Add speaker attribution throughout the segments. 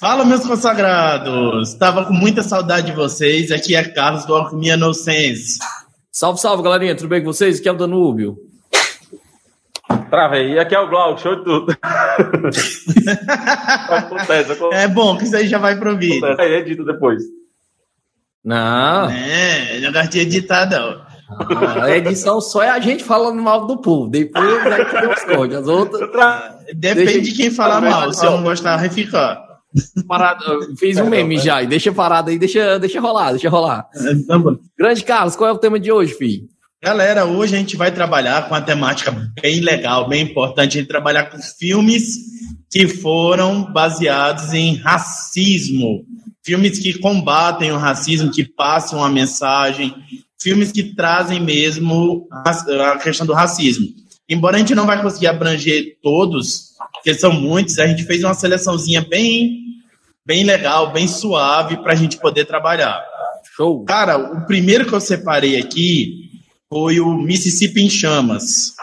Speaker 1: Fala, meus consagrados! Estava com muita saudade de vocês. Aqui é Carlos do Alquimia No Sense.
Speaker 2: Salve, salve, galerinha. Tudo bem com vocês? Aqui é o Danúbio.
Speaker 3: Travei. E aqui é o Glauco, show de tudo.
Speaker 1: acontece, acontece. É bom que isso aí já vai pro vídeo.
Speaker 3: Acontece. Aí edita depois.
Speaker 2: Não.
Speaker 1: É, não gosto de editar, não.
Speaker 2: Ah, a edição só é a gente falando mal do povo. Depois é que Deus esconde. As outras.
Speaker 1: Depende deixa... de quem falar mal. Se eu não gostar, vai ficar.
Speaker 2: Parado, fiz um meme já, e deixa parado aí, deixa, deixa rolar, deixa rolar. É, Grande Carlos, qual é o tema de hoje, filho?
Speaker 1: Galera, hoje a gente vai trabalhar com uma temática bem legal, bem importante, a gente trabalhar com filmes que foram baseados em racismo, filmes que combatem o racismo, que passam a mensagem, filmes que trazem mesmo a questão do racismo. Embora a gente não vai conseguir abranger todos, porque são muitos, a gente fez uma seleçãozinha bem, bem legal, bem suave para a gente poder trabalhar. Show! Cara, o primeiro que eu separei aqui foi o Mississippi em Chamas.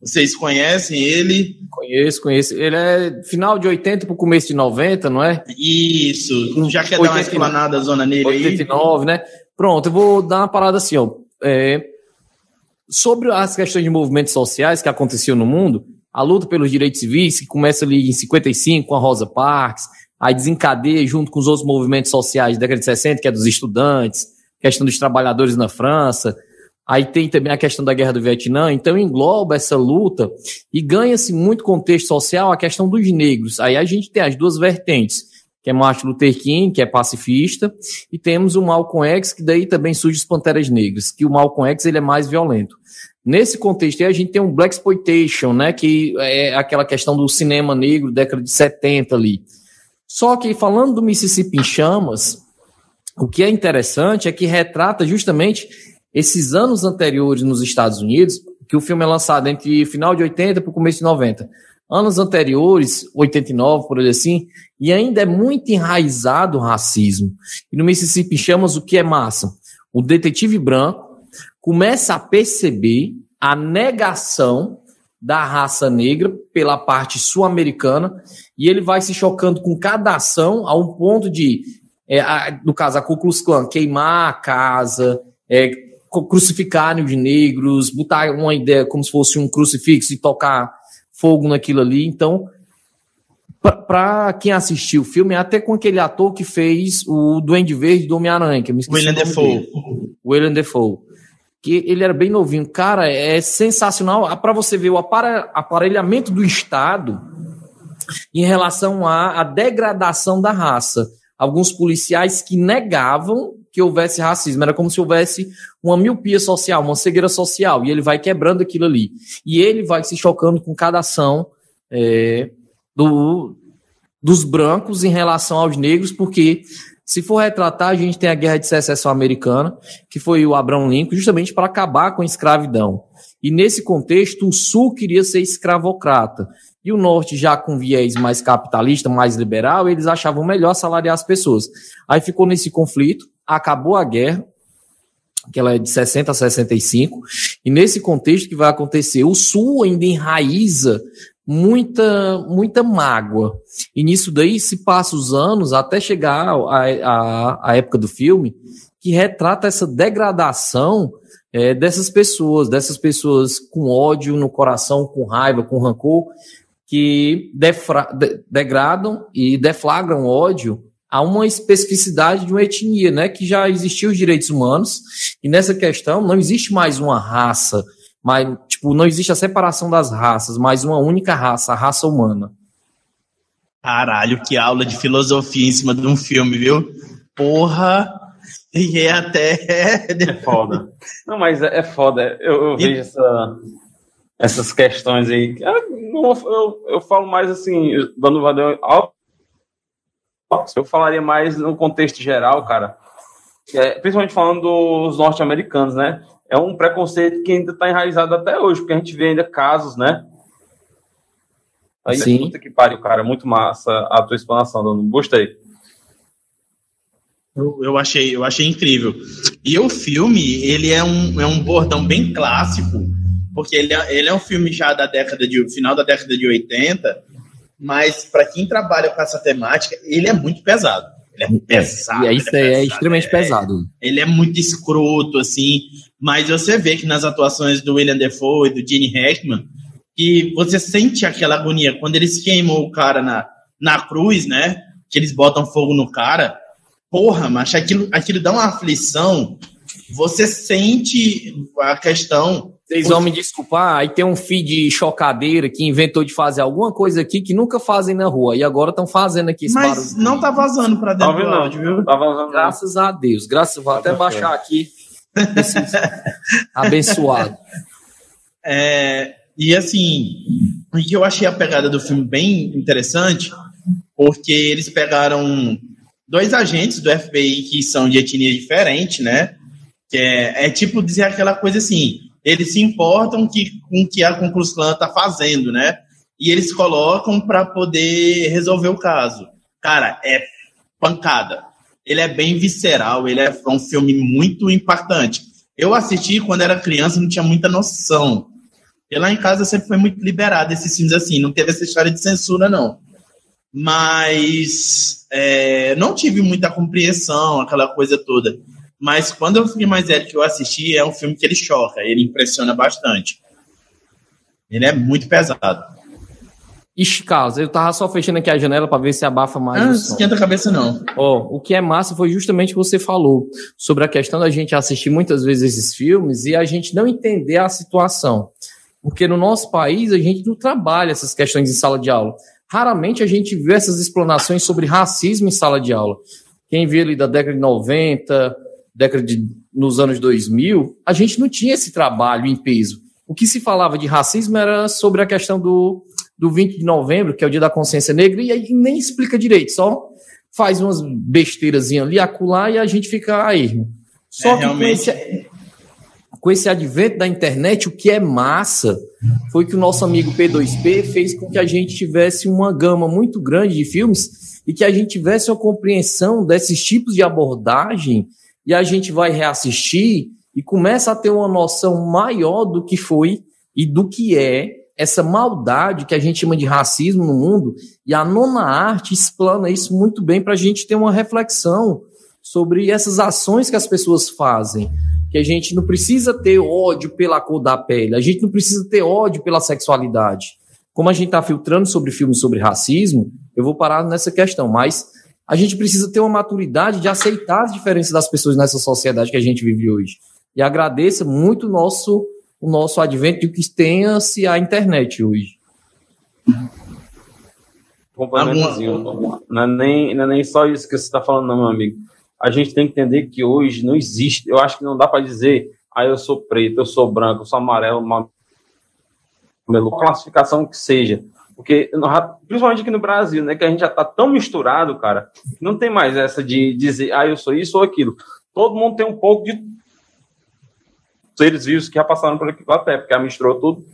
Speaker 1: Vocês conhecem ele?
Speaker 2: Conheço, conheço. Ele é final de 80 para o começo de 90, não é?
Speaker 1: Isso. Já quer 89, dar uma explanada zona nele
Speaker 2: 89, aí? né? Pronto, eu vou dar uma parada assim, ó. É, sobre as questões de movimentos sociais que aconteciam no mundo, a luta pelos direitos civis, que começa ali em 55 com a Rosa Parks, aí desencadeia junto com os outros movimentos sociais da década de 60, que é dos estudantes, questão dos trabalhadores na França, Aí tem também a questão da guerra do Vietnã, então engloba essa luta e ganha-se muito contexto social a questão dos negros. Aí a gente tem as duas vertentes, que é Martin Luther King, que é pacifista, e temos o Malcolm X, que daí também surge as Panteras Negras, que o Malcolm X ele é mais violento. Nesse contexto aí a gente tem um Black Exploitation, né, que é aquela questão do cinema negro, década de 70 ali. Só que falando do Mississippi em chamas, o que é interessante é que retrata justamente esses anos anteriores nos Estados Unidos, que o filme é lançado entre final de 80 para o começo de 90. Anos anteriores, 89, por assim, e ainda é muito enraizado o racismo. E no Mississippi chamas o que é massa? O detetive branco começa a perceber a negação da raça negra pela parte sul-americana e ele vai se chocando com cada ação a um ponto de, é, a, no caso, a Ku Klux Klan, queimar a casa, é, crucificarem os negros, botar uma ideia como se fosse um crucifixo e tocar fogo naquilo ali. Então, para quem assistiu o filme, até com aquele ator que fez o Duende Verde do Homem-Aranha, que eu me esqueci
Speaker 1: William Defoe.
Speaker 2: William Defoe. Que ele era bem novinho. Cara, é sensacional. Ah, para você ver o aparelhamento do Estado em relação à, à degradação da raça. Alguns policiais que negavam que houvesse racismo, era como se houvesse uma miopia social, uma cegueira social, e ele vai quebrando aquilo ali. E ele vai se chocando com cada ação é, do, dos brancos em relação aos negros, porque se for retratar, a gente tem a Guerra de Secessão Americana, que foi o Abraham Lincoln, justamente para acabar com a escravidão. E nesse contexto, o Sul queria ser escravocrata. E o Norte, já com viés mais capitalista, mais liberal, eles achavam melhor salariar as pessoas. Aí ficou nesse conflito, acabou a guerra, que ela é de 60 a 65, e nesse contexto que vai acontecer, o Sul ainda enraiza muita muita mágoa. E nisso daí se passa os anos até chegar a, época do filme, que retrata essa degradação é, dessas pessoas, dessas pessoas com ódio no coração, com raiva, com rancor, que defra, de, degradam e deflagram ódio a uma especificidade de uma etnia, né? Que já existiam os direitos humanos, e nessa questão não existe mais uma raça, mas, tipo, não existe a separação das raças, mas uma única raça, a raça humana.
Speaker 1: Caralho, que aula de filosofia em cima de um filme, viu? Porra! E é até.
Speaker 3: É foda. Não, mas é, é foda. Eu, eu vejo essa, essas questões aí. Eu, eu, eu falo mais assim, dando eu falaria mais no contexto geral, cara. É, principalmente falando dos norte-americanos, né? É um preconceito que ainda está enraizado até hoje, porque a gente vê ainda casos, né? Aí, Sim. puta que pariu, cara. Muito massa a tua explanação, Dano. Gostei.
Speaker 1: Eu, eu, achei, eu achei incrível. E o filme, ele é um, é um bordão bem clássico, porque ele é, ele é um filme já da década de final da década de 80, Mas para quem trabalha com essa temática, ele é muito pesado. Ele é pesado.
Speaker 2: É isso
Speaker 1: é,
Speaker 2: é, extremamente é, pesado.
Speaker 1: Ele é muito escroto, assim. Mas você vê que nas atuações do William Defoe e do Gene Hackman, que você sente aquela agonia. Quando eles queimam o cara na, na cruz, né? Que eles botam fogo no cara. Porra, mas aquilo, aquilo dá uma aflição. Você sente a questão
Speaker 2: vocês vão me desculpar, aí tem um filho de chocadeira que inventou de fazer alguma coisa aqui que nunca fazem na rua. E agora estão fazendo aqui esse
Speaker 1: Mas barulho. não tá vazando para dentro tá do áudio, viu?
Speaker 2: Tá vazando, Graças a Deus. Graças, vou até baixar aqui. abençoado.
Speaker 1: É, e assim, o que eu achei a pegada do filme bem interessante, porque eles pegaram dois agentes do FBI que são de etnia diferente, né? Que é, é tipo dizer aquela coisa assim, eles se importam que, com o que a Conclus Clan está fazendo, né? E eles colocam para poder resolver o caso. Cara, é pancada. Ele é bem visceral, ele é um filme muito impactante. Eu assisti quando era criança, não tinha muita noção. E lá em casa sempre foi muito liberado esses filmes assim, não teve essa história de censura, não. Mas é, não tive muita compreensão, aquela coisa toda. Mas quando eu fiquei mais velho que eu assisti, é um filme que ele choca, ele impressiona bastante. Ele é muito pesado.
Speaker 2: Ixi, Carlos, eu tava só fechando aqui a janela para ver se abafa mais.
Speaker 1: Ah, não esquenta a cabeça, não.
Speaker 2: Ó, oh, o que é massa foi justamente o que você falou sobre a questão da gente assistir muitas vezes esses filmes e a gente não entender a situação. Porque no nosso país a gente não trabalha essas questões em sala de aula. Raramente a gente vê essas explanações sobre racismo em sala de aula. Quem vê ali da década de 90, década de, nos anos 2000, a gente não tinha esse trabalho em peso. O que se falava de racismo era sobre a questão do, do 20 de novembro, que é o dia da consciência negra, e aí nem explica direito, só faz umas besteiras ali, acular, e a gente fica aí. Só é, que realmente... com, esse, com esse advento da internet, o que é massa foi que o nosso amigo P2P fez com que a gente tivesse uma gama muito grande de filmes e que a gente tivesse uma compreensão desses tipos de abordagem e a gente vai reassistir e começa a ter uma noção maior do que foi e do que é essa maldade que a gente chama de racismo no mundo. E a nona arte explana isso muito bem para a gente ter uma reflexão sobre essas ações que as pessoas fazem. Que a gente não precisa ter ódio pela cor da pele, a gente não precisa ter ódio pela sexualidade. Como a gente está filtrando sobre filmes sobre racismo, eu vou parar nessa questão, mas a gente precisa ter uma maturidade de aceitar as diferenças das pessoas nessa sociedade que a gente vive hoje. E agradeça muito o nosso, o nosso advento de que tenha-se a internet hoje.
Speaker 3: Complementozinho. Não é, nem, não é nem só isso que você está falando, não, meu amigo. A gente tem que entender que hoje não existe. Eu acho que não dá para dizer, ah, eu sou preto, eu sou branco, eu sou amarelo, uma classificação que seja. Porque, principalmente aqui no Brasil, né, que a gente já tá tão misturado, cara, não tem mais essa de dizer, ah, eu sou isso ou aquilo. Todo mundo tem um pouco de seres vivos que já passaram por aqui até, porque misturou tudo.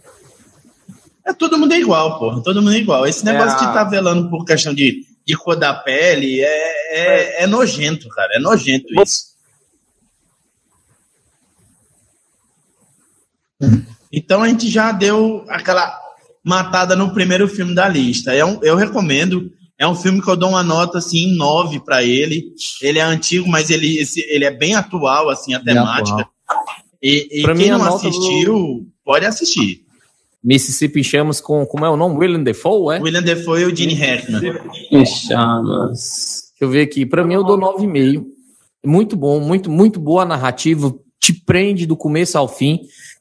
Speaker 1: É, todo mundo é igual, porra. Todo mundo é igual. Esse negócio é de estar tá velando por questão de, de cor da pele é, é, é nojento, cara. É nojento isso. Então a gente já deu aquela matada no primeiro filme da lista. É um, eu recomendo. É um filme que eu dou uma nota assim, 9 para ele. Ele é antigo, mas ele, esse, ele é bem atual, assim, a temática. E, e quem mim, não assistiu, do... pode assistir.
Speaker 2: Mississippi Chamas com, como é o nome? William Defoe, é?
Speaker 1: William Defoe e o Gene Hackman.
Speaker 2: Chamas. Deixa eu ver aqui. Para mim, eu dou 9,5. Muito bom, muito, muito boa a narrativa. Te prende do começo ao fim.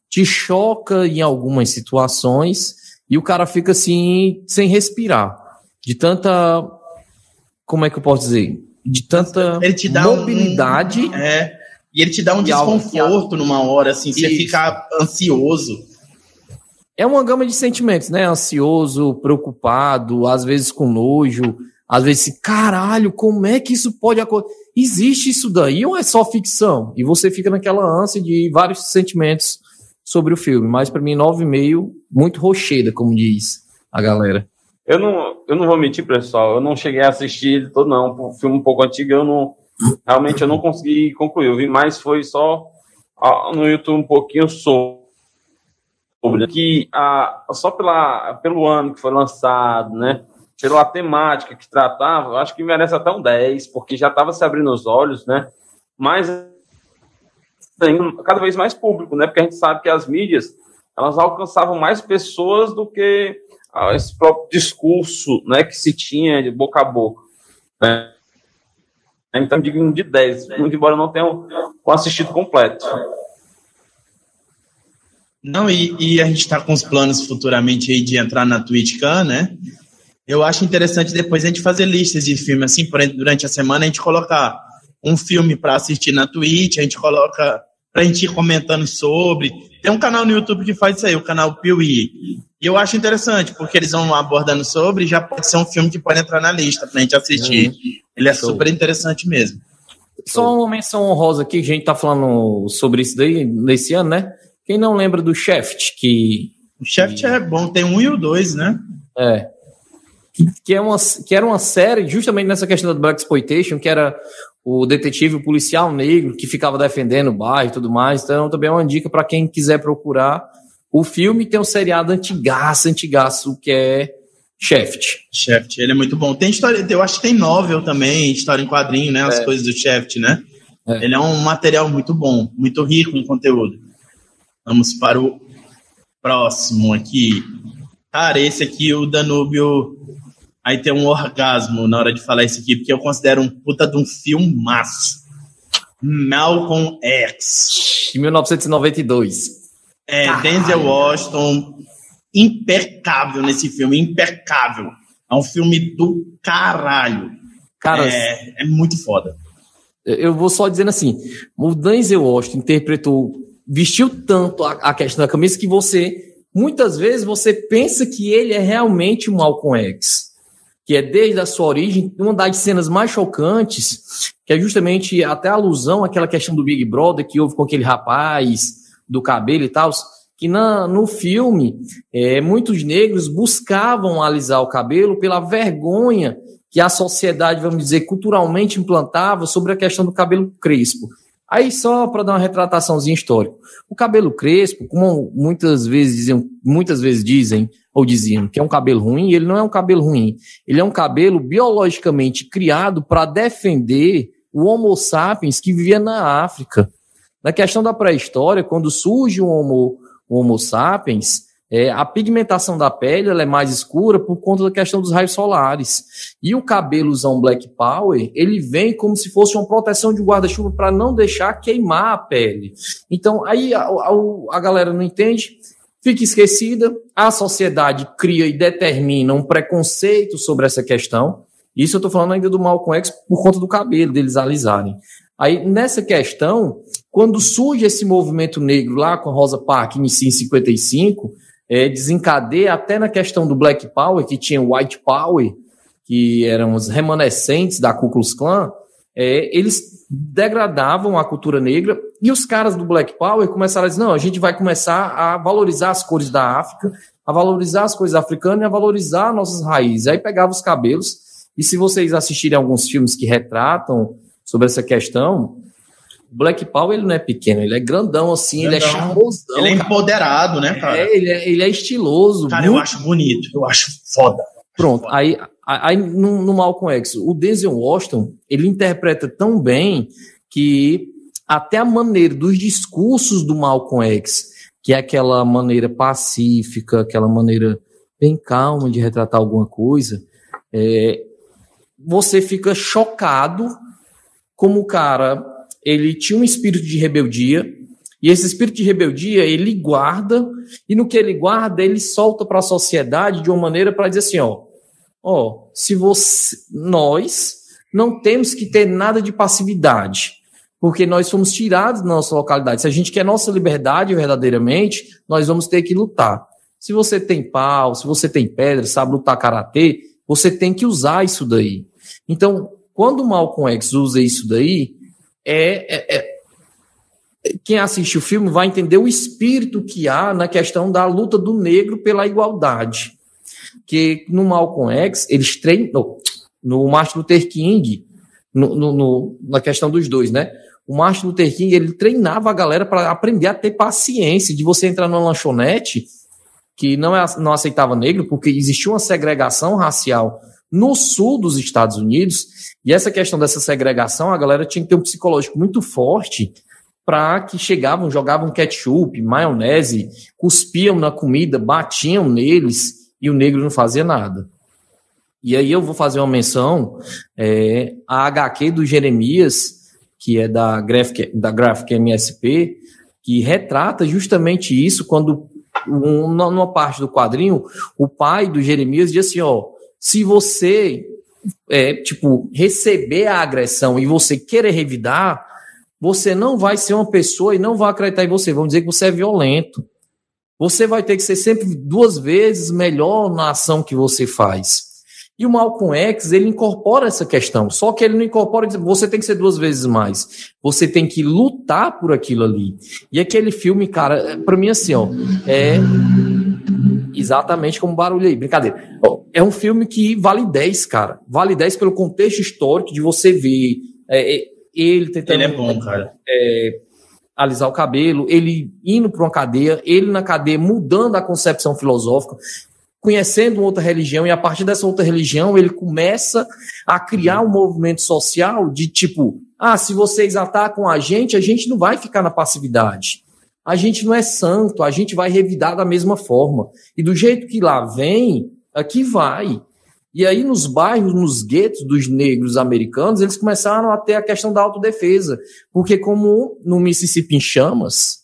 Speaker 2: Te choca em algumas situações e o cara fica assim, sem respirar. De tanta. Como é que eu posso dizer? De tanta
Speaker 1: ele te dá mobilidade. Um, é, e ele te dá um desconforto numa hora, assim, você fica ansioso.
Speaker 2: É uma gama de sentimentos, né? Ansioso, preocupado, às vezes com nojo, às vezes, caralho, como é que isso pode acontecer? Existe isso daí ou é só ficção? E você fica naquela ânsia de vários sentimentos sobre o filme, mas para mim 9,5, muito rocheda, como diz a galera.
Speaker 3: Eu não, eu não vou mentir, pessoal, eu não cheguei a assistir todo, não. Um filme um pouco antigo, eu não. Realmente eu não consegui concluir. Eu vi mais, foi só no YouTube um pouquinho sobre que a, só pela, pelo ano que foi lançado, né? pela temática que tratava, acho que merece até um 10, porque já estava se abrindo os olhos, né? Mas cada vez mais público, né? Porque a gente sabe que as mídias elas alcançavam mais pessoas do que ah, esse próprio discurso, né, que se tinha de boca a boca. Né? Então, digo de 10, muito embora não tenha assistido completo.
Speaker 1: Não, e, e a gente está com os planos futuramente aí de entrar na TwitchCam, né? Eu acho interessante depois a gente fazer listas de filmes, assim, durante a semana a gente colocar um filme para assistir na Twitch, a gente coloca para a gente ir comentando sobre. Tem um canal no YouTube que faz isso aí, o canal Piuí. E eu acho interessante, porque eles vão abordando sobre, e já pode ser um filme que pode entrar na lista para a gente assistir. Uhum. Ele é Show. super interessante mesmo.
Speaker 2: Só uma menção honrosa aqui, a gente tá falando sobre isso daí nesse ano, né? Quem não lembra do Shaft, que.
Speaker 1: O Shaft que... é bom, tem um e o dois, né?
Speaker 2: É. Que, que, é uma, que era uma série justamente nessa questão da Black Exploitation, que era o detetive o policial negro que ficava defendendo o bairro e tudo mais. Então, também é uma dica para quem quiser procurar. O filme tem um seriado antigaço, antigaço, que é Shaft.
Speaker 1: Shaft, ele é muito bom. Tem história, eu acho que tem novel também, história em quadrinho, né? As é. coisas do Shaft, né? É. Ele é um material muito bom, muito rico em conteúdo. Vamos para o próximo aqui. Cara, esse aqui, o Danúbio. Aí tem um orgasmo na hora de falar isso aqui, porque eu considero um puta de um filmaço. Malcolm X.
Speaker 2: De 1992.
Speaker 1: É, Caralho. Denzel Washington, impecável nesse filme, impecável. É um filme do caralho. Cara, é, é muito foda.
Speaker 2: Eu vou só dizendo assim: o Denzel Washington interpretou vestiu tanto a, a, questão da camisa que você, muitas vezes, você pensa que ele é realmente o Malcolm X. Que é desde a sua origem, uma das cenas mais chocantes, que é justamente até a alusão àquela questão do Big Brother que houve com aquele rapaz do cabelo e tal, que na, no filme é, muitos negros buscavam alisar o cabelo pela vergonha que a sociedade, vamos dizer, culturalmente implantava sobre a questão do cabelo crespo. Aí, só para dar uma retrataçãozinha histórica. O cabelo crespo, como muitas vezes dizem, muitas vezes dizem, ou diziam, que é um cabelo ruim, ele não é um cabelo ruim. Ele é um cabelo biologicamente criado para defender o Homo sapiens que vivia na África. Na questão da pré-história, quando surge o Homo, o homo sapiens, é, a pigmentação da pele é mais escura por conta da questão dos raios solares. E o cabelozão Black Power, ele vem como se fosse uma proteção de guarda-chuva para não deixar queimar a pele. Então, aí a, a, a galera não entende, fica esquecida, a sociedade cria e determina um preconceito sobre essa questão. Isso eu estou falando ainda do Malcolm X por conta do cabelo, deles alisarem. Aí, nessa questão, quando surge esse movimento negro lá com a Rosa Parks em 55, é, desencadeia até na questão do Black Power, que tinha White Power, que eram os remanescentes da Ku Klux Klan, é, eles degradavam a cultura negra e os caras do Black Power começaram a dizer: não, a gente vai começar a valorizar as cores da África, a valorizar as coisas africanas e a valorizar nossas raízes. Aí pegava os cabelos, e se vocês assistirem alguns filmes que retratam sobre essa questão, o Black Power ele não é pequeno, ele é grandão assim, grandão. ele é charmosão.
Speaker 1: Ele é empoderado, né, cara?
Speaker 2: É, ele é, ele é estiloso.
Speaker 1: Cara, muito... eu acho bonito, eu acho foda.
Speaker 2: Pronto, foda. aí, aí no, no Malcolm X, o Denzel Washington, ele interpreta tão bem que até a maneira dos discursos do Malcolm X, que é aquela maneira pacífica, aquela maneira bem calma de retratar alguma coisa, é, você fica chocado como o cara ele tinha um espírito de rebeldia, e esse espírito de rebeldia ele guarda, e no que ele guarda, ele solta para a sociedade de uma maneira para dizer assim: ó, ó, se você, nós não temos que ter nada de passividade, porque nós fomos tirados da nossa localidade. Se a gente quer nossa liberdade verdadeiramente, nós vamos ter que lutar. Se você tem pau, se você tem pedra, sabe lutar karatê, você tem que usar isso daí. Então, quando o Malcolm X usa isso daí, é, é, é, quem assiste o filme vai entender o espírito que há na questão da luta do negro pela igualdade. Que no Malcolm X, eles treinam, no Martin Luther King, no, no, no, na questão dos dois, né? O Martin Luther King, ele treinava a galera para aprender a ter paciência, de você entrar numa lanchonete que não, é, não aceitava negro, porque existia uma segregação racial no sul dos Estados Unidos, e essa questão dessa segregação, a galera tinha que ter um psicológico muito forte para que chegavam, jogavam ketchup, maionese, cuspiam na comida, batiam neles e o negro não fazia nada. E aí eu vou fazer uma menção é, a HQ do Jeremias, que é da Graphic, da Graphic MSP, que retrata justamente isso quando um, numa parte do quadrinho o pai do Jeremias diz assim, ó, se você é, tipo receber a agressão e você querer revidar, você não vai ser uma pessoa e não vai acreditar em você, vão dizer que você é violento. Você vai ter que ser sempre duas vezes melhor na ação que você faz. E o Malcolm X, ele incorpora essa questão, só que ele não incorpora, você tem que ser duas vezes mais. Você tem que lutar por aquilo ali. E aquele filme, cara, para mim assim, ó, é exatamente como barulho aí, brincadeira. É um filme que vale 10, cara. Vale 10 pelo contexto histórico de você ver é, é ele tentando...
Speaker 1: Ele é bom, cara.
Speaker 2: É, alisar o cabelo, ele indo para uma cadeia, ele na cadeia mudando a concepção filosófica conhecendo outra religião, e a partir dessa outra religião ele começa a criar um movimento social de tipo: ah, se vocês atacam a gente, a gente não vai ficar na passividade. A gente não é santo, a gente vai revidar da mesma forma. E do jeito que lá vem, aqui vai. E aí, nos bairros, nos guetos dos negros americanos, eles começaram a ter a questão da autodefesa. Porque, como no Mississippi em chamas,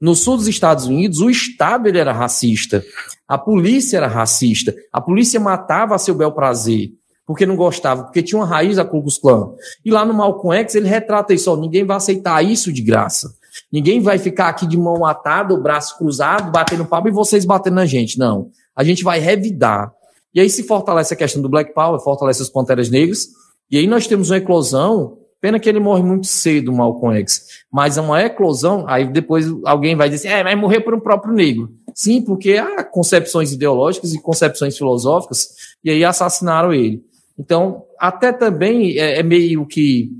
Speaker 2: no sul dos Estados Unidos, o Estado ele era racista. A polícia era racista. A polícia matava a seu bel prazer, porque não gostava, porque tinha uma raiz da Ku Klux Klan. E lá no Malcolm X ele retrata isso, ó, ninguém vai aceitar isso de graça. Ninguém vai ficar aqui de mão atada, o braço cruzado, batendo palma e vocês batendo na gente. Não. A gente vai revidar. E aí se fortalece a questão do Black Power, fortalece as Panteras Negras. E aí nós temos uma eclosão Pena que ele morre muito cedo, Malcolm X. Mas é uma eclosão, aí depois alguém vai dizer, é, mas morrer por um próprio negro. Sim, porque há concepções ideológicas e concepções filosóficas, e aí assassinaram ele. Então, até também é, é meio que,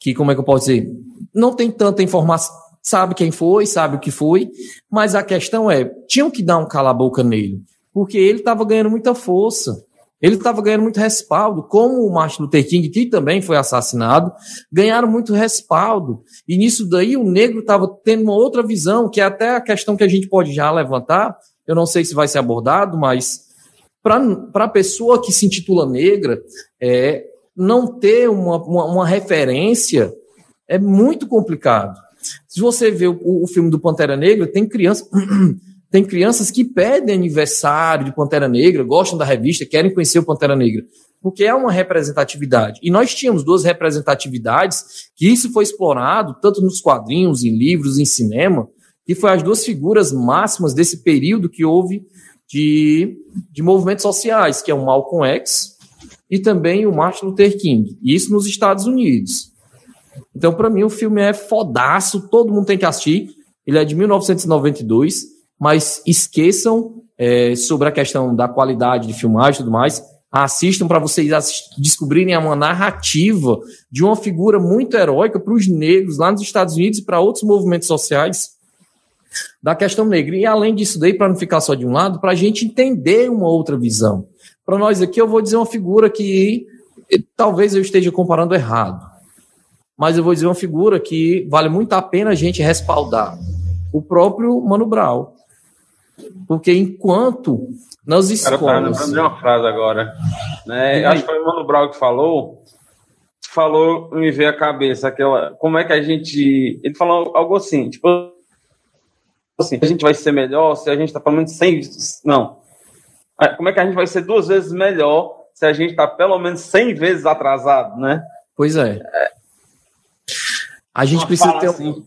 Speaker 2: que, como é que eu posso dizer? Não tem tanta informação, sabe quem foi, sabe o que foi, mas a questão é, tinham que dar um cala-boca nele, porque ele estava ganhando muita força. Ele estava ganhando muito respaldo, como o Martin Luther King, que também foi assassinado, ganharam muito respaldo. E nisso daí o negro estava tendo uma outra visão, que é até a questão que a gente pode já levantar. Eu não sei se vai ser abordado, mas para a pessoa que se intitula negra, é, não ter uma, uma, uma referência é muito complicado. Se você vê o, o filme do Pantera Negra, tem criança Tem crianças que pedem aniversário de Pantera Negra, gostam da revista, querem conhecer o Pantera Negra, porque é uma representatividade. E nós tínhamos duas representatividades que isso foi explorado tanto nos quadrinhos, em livros, em cinema, que foi as duas figuras máximas desse período que houve de, de movimentos sociais, que é o Malcolm X e também o Martin Luther King. Isso nos Estados Unidos. Então, para mim, o filme é fodaço, todo mundo tem que assistir. Ele é de 1992 mas esqueçam é, sobre a questão da qualidade de filmagem e tudo mais. Assistam para vocês descobrirem uma narrativa de uma figura muito heróica para os negros lá nos Estados Unidos e para outros movimentos sociais da questão negra. E além disso daí, para não ficar só de um lado, para a gente entender uma outra visão. Para nós aqui, eu vou dizer uma figura que talvez eu esteja comparando errado, mas eu vou dizer uma figura que vale muito a pena a gente respaldar. O próprio Mano Brown. Porque enquanto nas escolas. Cara, tá lembrando
Speaker 3: de uma frase agora. Né? Acho que foi o Mano Brown que falou. Falou, me veio a cabeça aquela. Como é que a gente. Ele falou algo assim, tipo. Assim, a gente vai ser melhor se a gente tá pelo menos 100. Não. É, como é que a gente vai ser duas vezes melhor se a gente tá pelo menos 100 vezes atrasado, né?
Speaker 2: Pois é. é. A gente precisa ter. Assim.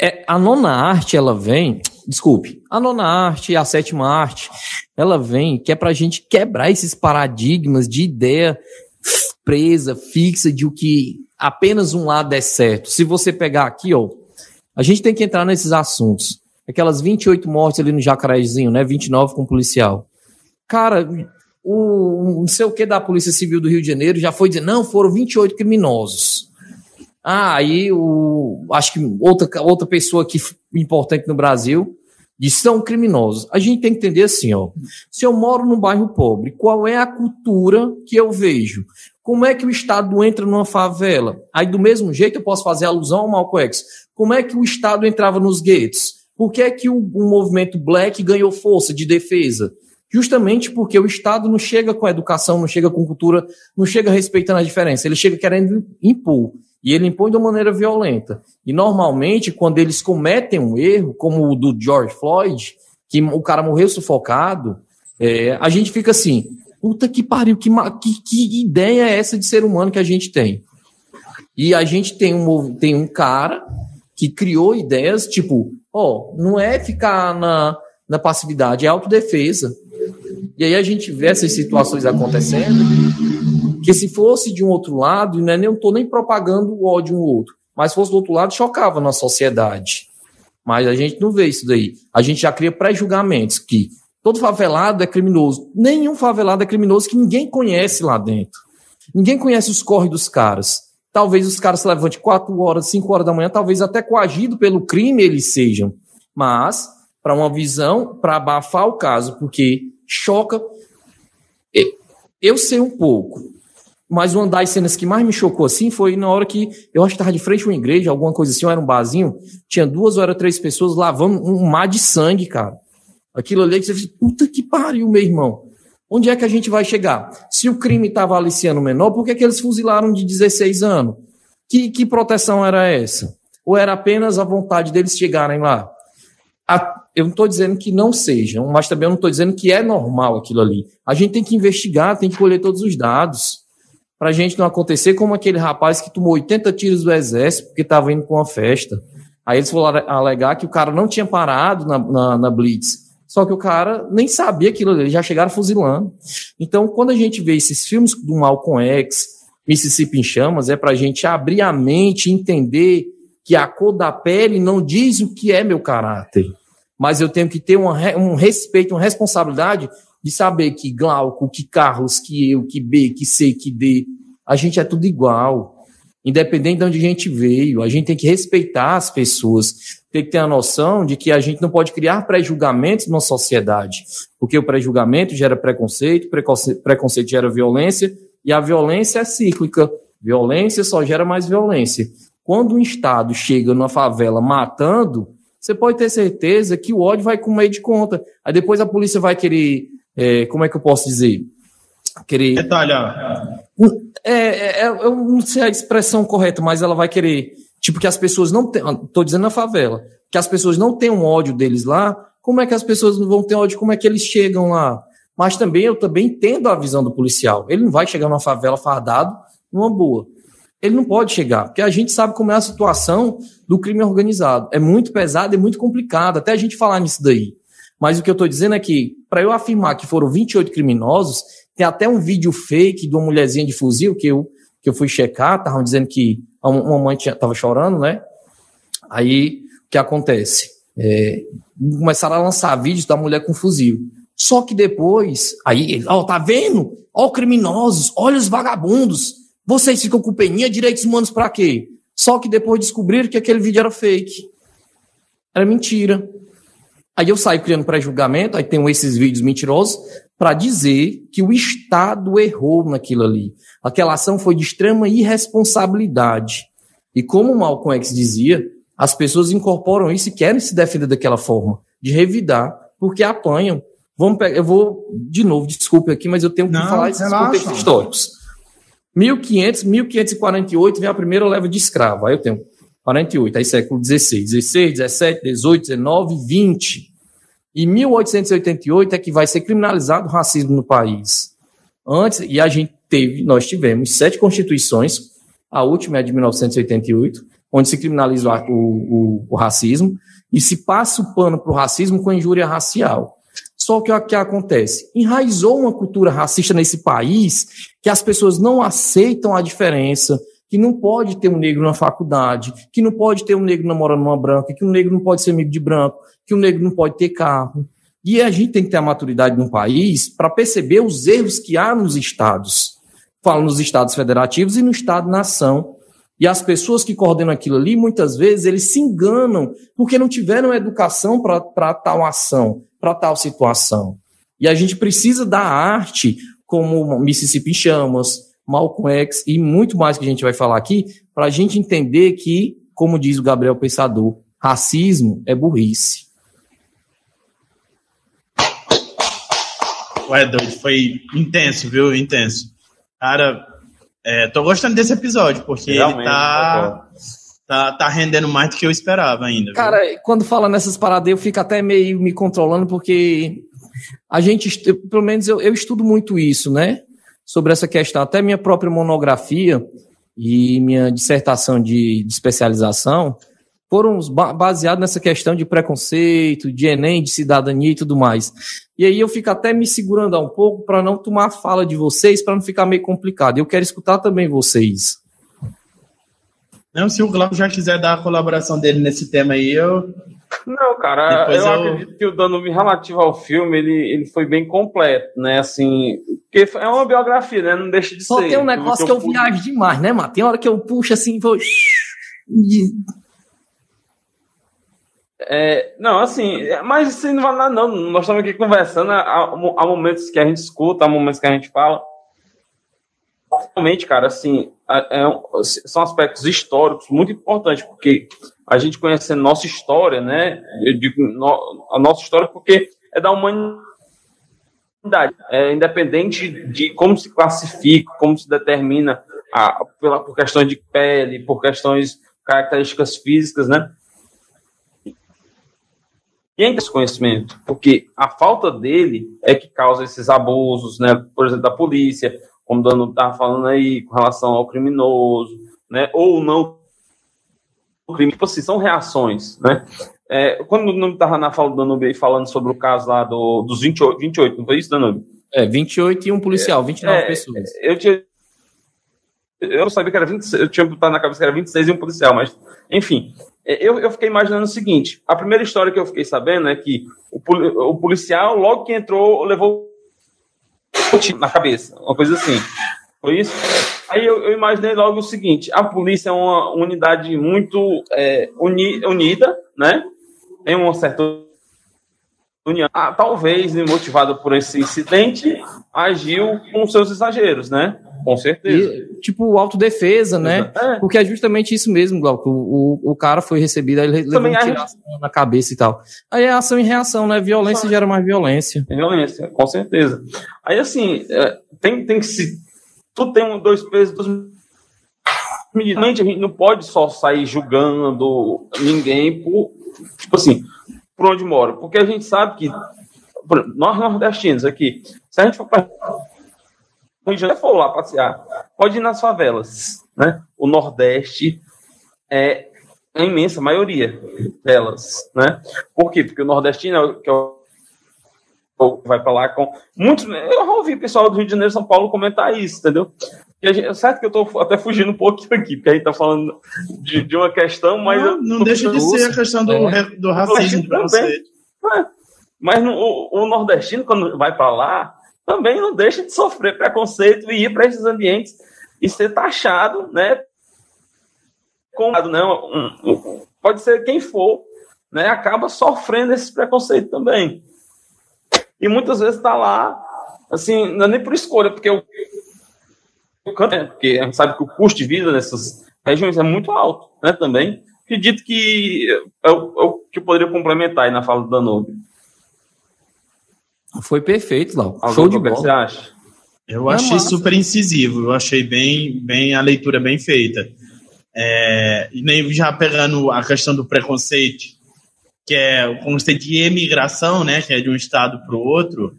Speaker 2: É, a nona arte, ela vem desculpe, a nona arte e a sétima arte, ela vem que é para a gente quebrar esses paradigmas de ideia presa, fixa, de o que apenas um lado é certo. Se você pegar aqui, ó, a gente tem que entrar nesses assuntos. Aquelas 28 mortes ali no Jacarezinho, né? 29 com policial. Cara, o não sei o que da Polícia Civil do Rio de Janeiro já foi dizer, não, foram 28 criminosos. Ah, aí o, acho que outra, outra pessoa aqui importante no Brasil de são criminosos. A gente tem que entender assim, ó. Se eu moro num bairro pobre, qual é a cultura que eu vejo? Como é que o Estado entra numa favela? Aí, do mesmo jeito, eu posso fazer alusão ao Malcolm X. Como é que o Estado entrava nos guetos? Por que é que o, o movimento black ganhou força de defesa? Justamente porque o Estado não chega com educação, não chega com cultura, não chega respeitando a diferença, ele chega querendo impor. E ele impõe de uma maneira violenta. E normalmente, quando eles cometem um erro, como o do George Floyd, que o cara morreu sufocado, é, a gente fica assim: puta que pariu, que, que, que, ideia é essa de ser humano que a gente tem? E a gente tem um, tem um cara que criou ideias tipo: ó, oh, não é ficar na, na passividade, é autodefesa. E aí a gente vê essas situações acontecendo que se fosse de um outro lado, né, nem estou nem propagando o ódio um outro, mas se fosse do outro lado, chocava na sociedade. Mas a gente não vê isso daí. A gente já cria pré-julgamentos que todo favelado é criminoso. Nenhum favelado é criminoso que ninguém conhece lá dentro. Ninguém conhece os corres dos caras. Talvez os caras se levantem 4 horas, 5 horas da manhã, talvez até coagido pelo crime eles sejam. Mas, para uma visão, para abafar o caso, porque choca. Eu sei um pouco. Mas uma das cenas que mais me chocou assim foi na hora que eu acho que estava de frente a uma igreja, alguma coisa assim, ou era um barzinho, tinha duas ou era três pessoas lavando um mar de sangue, cara. Aquilo ali que você fez, puta que pariu, meu irmão. Onde é que a gente vai chegar? Se o crime estava aliciando menor, por que, que eles fuzilaram de 16 anos? Que, que proteção era essa? Ou era apenas a vontade deles chegarem lá? A, eu não estou dizendo que não sejam, mas também eu não estou dizendo que é normal aquilo ali. A gente tem que investigar, tem que colher todos os dados para a gente não acontecer como aquele rapaz que tomou 80 tiros do exército porque estava indo com uma festa. Aí eles foram alegar que o cara não tinha parado na, na, na Blitz. Só que o cara nem sabia aquilo, eles já chegaram fuzilando. Então, quando a gente vê esses filmes do Malcolm X, Mississippi em Chamas, é para a gente abrir a mente, entender que a cor da pele não diz o que é meu caráter. Mas eu tenho que ter um respeito, uma responsabilidade de saber que Glauco, que Carlos, que eu, que B, que C, que D, a gente é tudo igual. Independente de onde a gente veio, a gente tem que respeitar as pessoas, tem que ter a noção de que a gente não pode criar pré-julgamentos numa sociedade, porque o pré-julgamento gera preconceito, preconceito gera violência, e a violência é cíclica. Violência só gera mais violência. Quando um Estado chega numa favela matando, você pode ter certeza que o ódio vai comer de conta. Aí depois a polícia vai querer é, como é que eu posso dizer? Querer.
Speaker 1: Detalhar.
Speaker 2: É, é, é, eu não sei a expressão correta, mas ela vai querer. Tipo, que as pessoas não têm. Estou dizendo na favela. Que as pessoas não têm um ódio deles lá. Como é que as pessoas não vão ter ódio? Como é que eles chegam lá? Mas também eu também entendo a visão do policial. Ele não vai chegar numa favela fardado numa boa. Ele não pode chegar, porque a gente sabe como é a situação do crime organizado. É muito pesado e muito complicado, até a gente falar nisso daí. Mas o que eu estou dizendo é que, para eu afirmar que foram 28 criminosos, tem até um vídeo fake de uma mulherzinha de fuzil que eu, que eu fui checar, estavam dizendo que uma mãe estava chorando, né? Aí, o que acontece? É, começaram a lançar vídeos da mulher com fuzil. Só que depois, aí, ó, tá vendo? Ó, criminosos, olha os vagabundos. Vocês ficam com peninha, direitos humanos para quê? Só que depois descobriram que aquele vídeo era fake. Era mentira. Aí eu saio criando pré-julgamento, aí tenho esses vídeos mentirosos, para dizer que o Estado errou naquilo ali. Aquela ação foi de extrema irresponsabilidade. E como o Malcolm X dizia, as pessoas incorporam isso e querem se defender daquela forma, de revidar, porque apanham. Vamos pegar, eu vou, de novo, desculpe aqui, mas eu tenho que Não, falar esses relaxa. contextos históricos. 1500, 1548 vem a primeira leva de escravo. Aí eu tenho 48, aí século XVI, XVI, XVII, XVIII, XIX, XX. E 1888 é que vai ser criminalizado o racismo no país. Antes, e a gente teve, nós tivemos sete constituições, a última é de 1988, onde se criminaliza o, o, o racismo e se passa o pano para o racismo com injúria racial. Só que o que acontece? Enraizou uma cultura racista nesse país que as pessoas não aceitam a diferença, que não pode ter um negro na faculdade, que não pode ter um negro namorando uma branca, que um negro não pode ser amigo de branco, que um negro não pode ter carro. E a gente tem que ter a maturidade no país para perceber os erros que há nos estados. Falo nos estados federativos e no estado-nação, E as pessoas que coordenam aquilo ali, muitas vezes, eles se enganam porque não tiveram educação para tal ação, para tal situação. E a gente precisa da arte, como Mississippi Chamas, Malcolm X e muito mais que a gente vai falar aqui, para a gente entender que, como diz o Gabriel Pensador, racismo é burrice.
Speaker 1: Ué, doido, foi intenso, viu? Intenso. Cara, é, tô gostando desse episódio, porque Realmente, ele tá, tá, tá rendendo mais do que eu esperava ainda.
Speaker 2: Cara, viu? quando fala nessas paradas, eu fico até meio me controlando, porque a gente, pelo menos eu, eu estudo muito isso, né? Sobre essa questão. Até minha própria monografia e minha dissertação de, de especialização foram baseados nessa questão de preconceito, de Enem, de cidadania e tudo mais. E aí eu fico até me segurando um pouco para não tomar fala de vocês, para não ficar meio complicado. Eu quero escutar também vocês.
Speaker 1: Não, se o Glauco já quiser dar a colaboração dele nesse tema aí, eu.
Speaker 3: Não, cara, eu, eu, acredito que o dano relativo ao filme ele, ele foi bem completo, né? Assim, porque é uma biografia, né? Não deixa de
Speaker 2: Só
Speaker 3: ser.
Speaker 2: Só tem um negócio que eu, que eu viajo demais, né, mano? Tem hora que eu puxo assim, vou.
Speaker 3: É, não, assim, mas isso não vale nada, não. Nós estamos aqui conversando, há, há, momentos que a gente escuta, há momentos que a gente fala. Realmente, cara, assim, é, são aspectos históricos muito importantes, porque a gente conhecendo nossa história, né? Eu digo no, a nossa história porque é da humanidade. É, independente de como se classifica, como se determina a, pela, por questões de pele, por questões características físicas, né? Quem tem esse conhecimento? Porque a falta dele é que causa esses abusos, né? Por exemplo, da polícia, como o Dano estava falando aí, com relação ao criminoso, né? Ou não crime, tipo assim, são reações, né? É, quando não estava na fala do Danube aí falando sobre o caso lá do, dos 28, 28, não foi isso, Danube?
Speaker 2: É, 28 e um policial, 29 é, pessoas.
Speaker 3: Eu tinha. Eu sabia que era 26, eu tinha botado na cabeça que era 26 e um policial, mas, enfim, é, eu, eu fiquei imaginando o seguinte: a primeira história que eu fiquei sabendo é que o, o policial, logo que entrou, levou na cabeça, uma coisa assim. Foi isso? Aí eu, eu, imaginei logo o seguinte: a polícia é uma unidade muito é, uni, unida, né? Tem uma certa união. Ah, talvez, motivado por esse incidente, agiu com seus exageros, né? Com certeza.
Speaker 2: E, tipo, autodefesa, né? É. Porque é justamente isso mesmo, Glauco. O, o, o cara foi recebido, aí ele levou um na cabeça e tal. Aí é ação e reação, né? Violência Só... gera mais violência.
Speaker 3: Violência, com certeza. Aí, assim, é, tem, tem que se. Tudo tem um, dois pesos, dois Imediatamente a gente não pode só sair julgando ninguém por, tipo assim, por onde mora. Porque a gente sabe que, nós nordestinos aqui, se a gente for para Rio de Janeiro for lá passear, pode ir nas favelas, né? O Nordeste é a imensa maioria delas, né? Por quê? Porque o nordestino é o que é vai para lá com muitos. Eu ouvi o pessoal do Rio de Janeiro, São Paulo comentar isso, entendeu? Gente, certo que eu estou até fugindo um pouquinho aqui, porque a gente está falando de, de, uma questão, mas.
Speaker 1: Não, não deixa de ser a questão do, é. do racismo também.
Speaker 3: É. Mas no, o, o, nordestino, quando vai para lá, também não deixa de sofrer preconceito e ir para esses ambientes e ser taxado, né? Com, não, né, um, um, pode ser quem for, né? Acaba sofrendo esse preconceito também. E muitas vezes está lá, assim, não é nem por escolha, porque o né, porque a gente sabe que o custo de vida nessas regiões é muito alto, né? Também acredito que é o, é o que eu poderia complementar aí na fala do Danube.
Speaker 2: Foi perfeito, Lau. Show de bola.
Speaker 3: você acha?
Speaker 1: Eu é achei massa. super incisivo, eu achei bem, bem a leitura bem feita. É, e nem já pegando a questão do preconceito, que é o conceito de emigração, né, que é de um estado para o outro,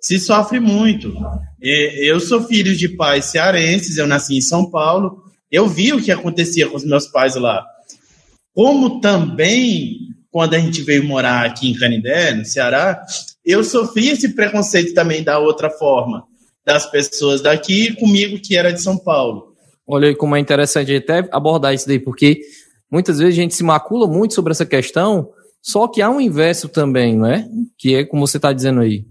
Speaker 1: se sofre muito. Eu sou filho de pais cearenses, eu nasci em São Paulo, eu vi o que acontecia com os meus pais lá. Como também, quando a gente veio morar aqui em Canindé, no Ceará, eu sofri esse preconceito também da outra forma, das pessoas daqui comigo que era de São Paulo.
Speaker 2: Olha aí como é interessante até abordar isso daí, porque muitas vezes a gente se macula muito sobre essa questão, só que há um inverso também, não é? Que é como você está dizendo aí.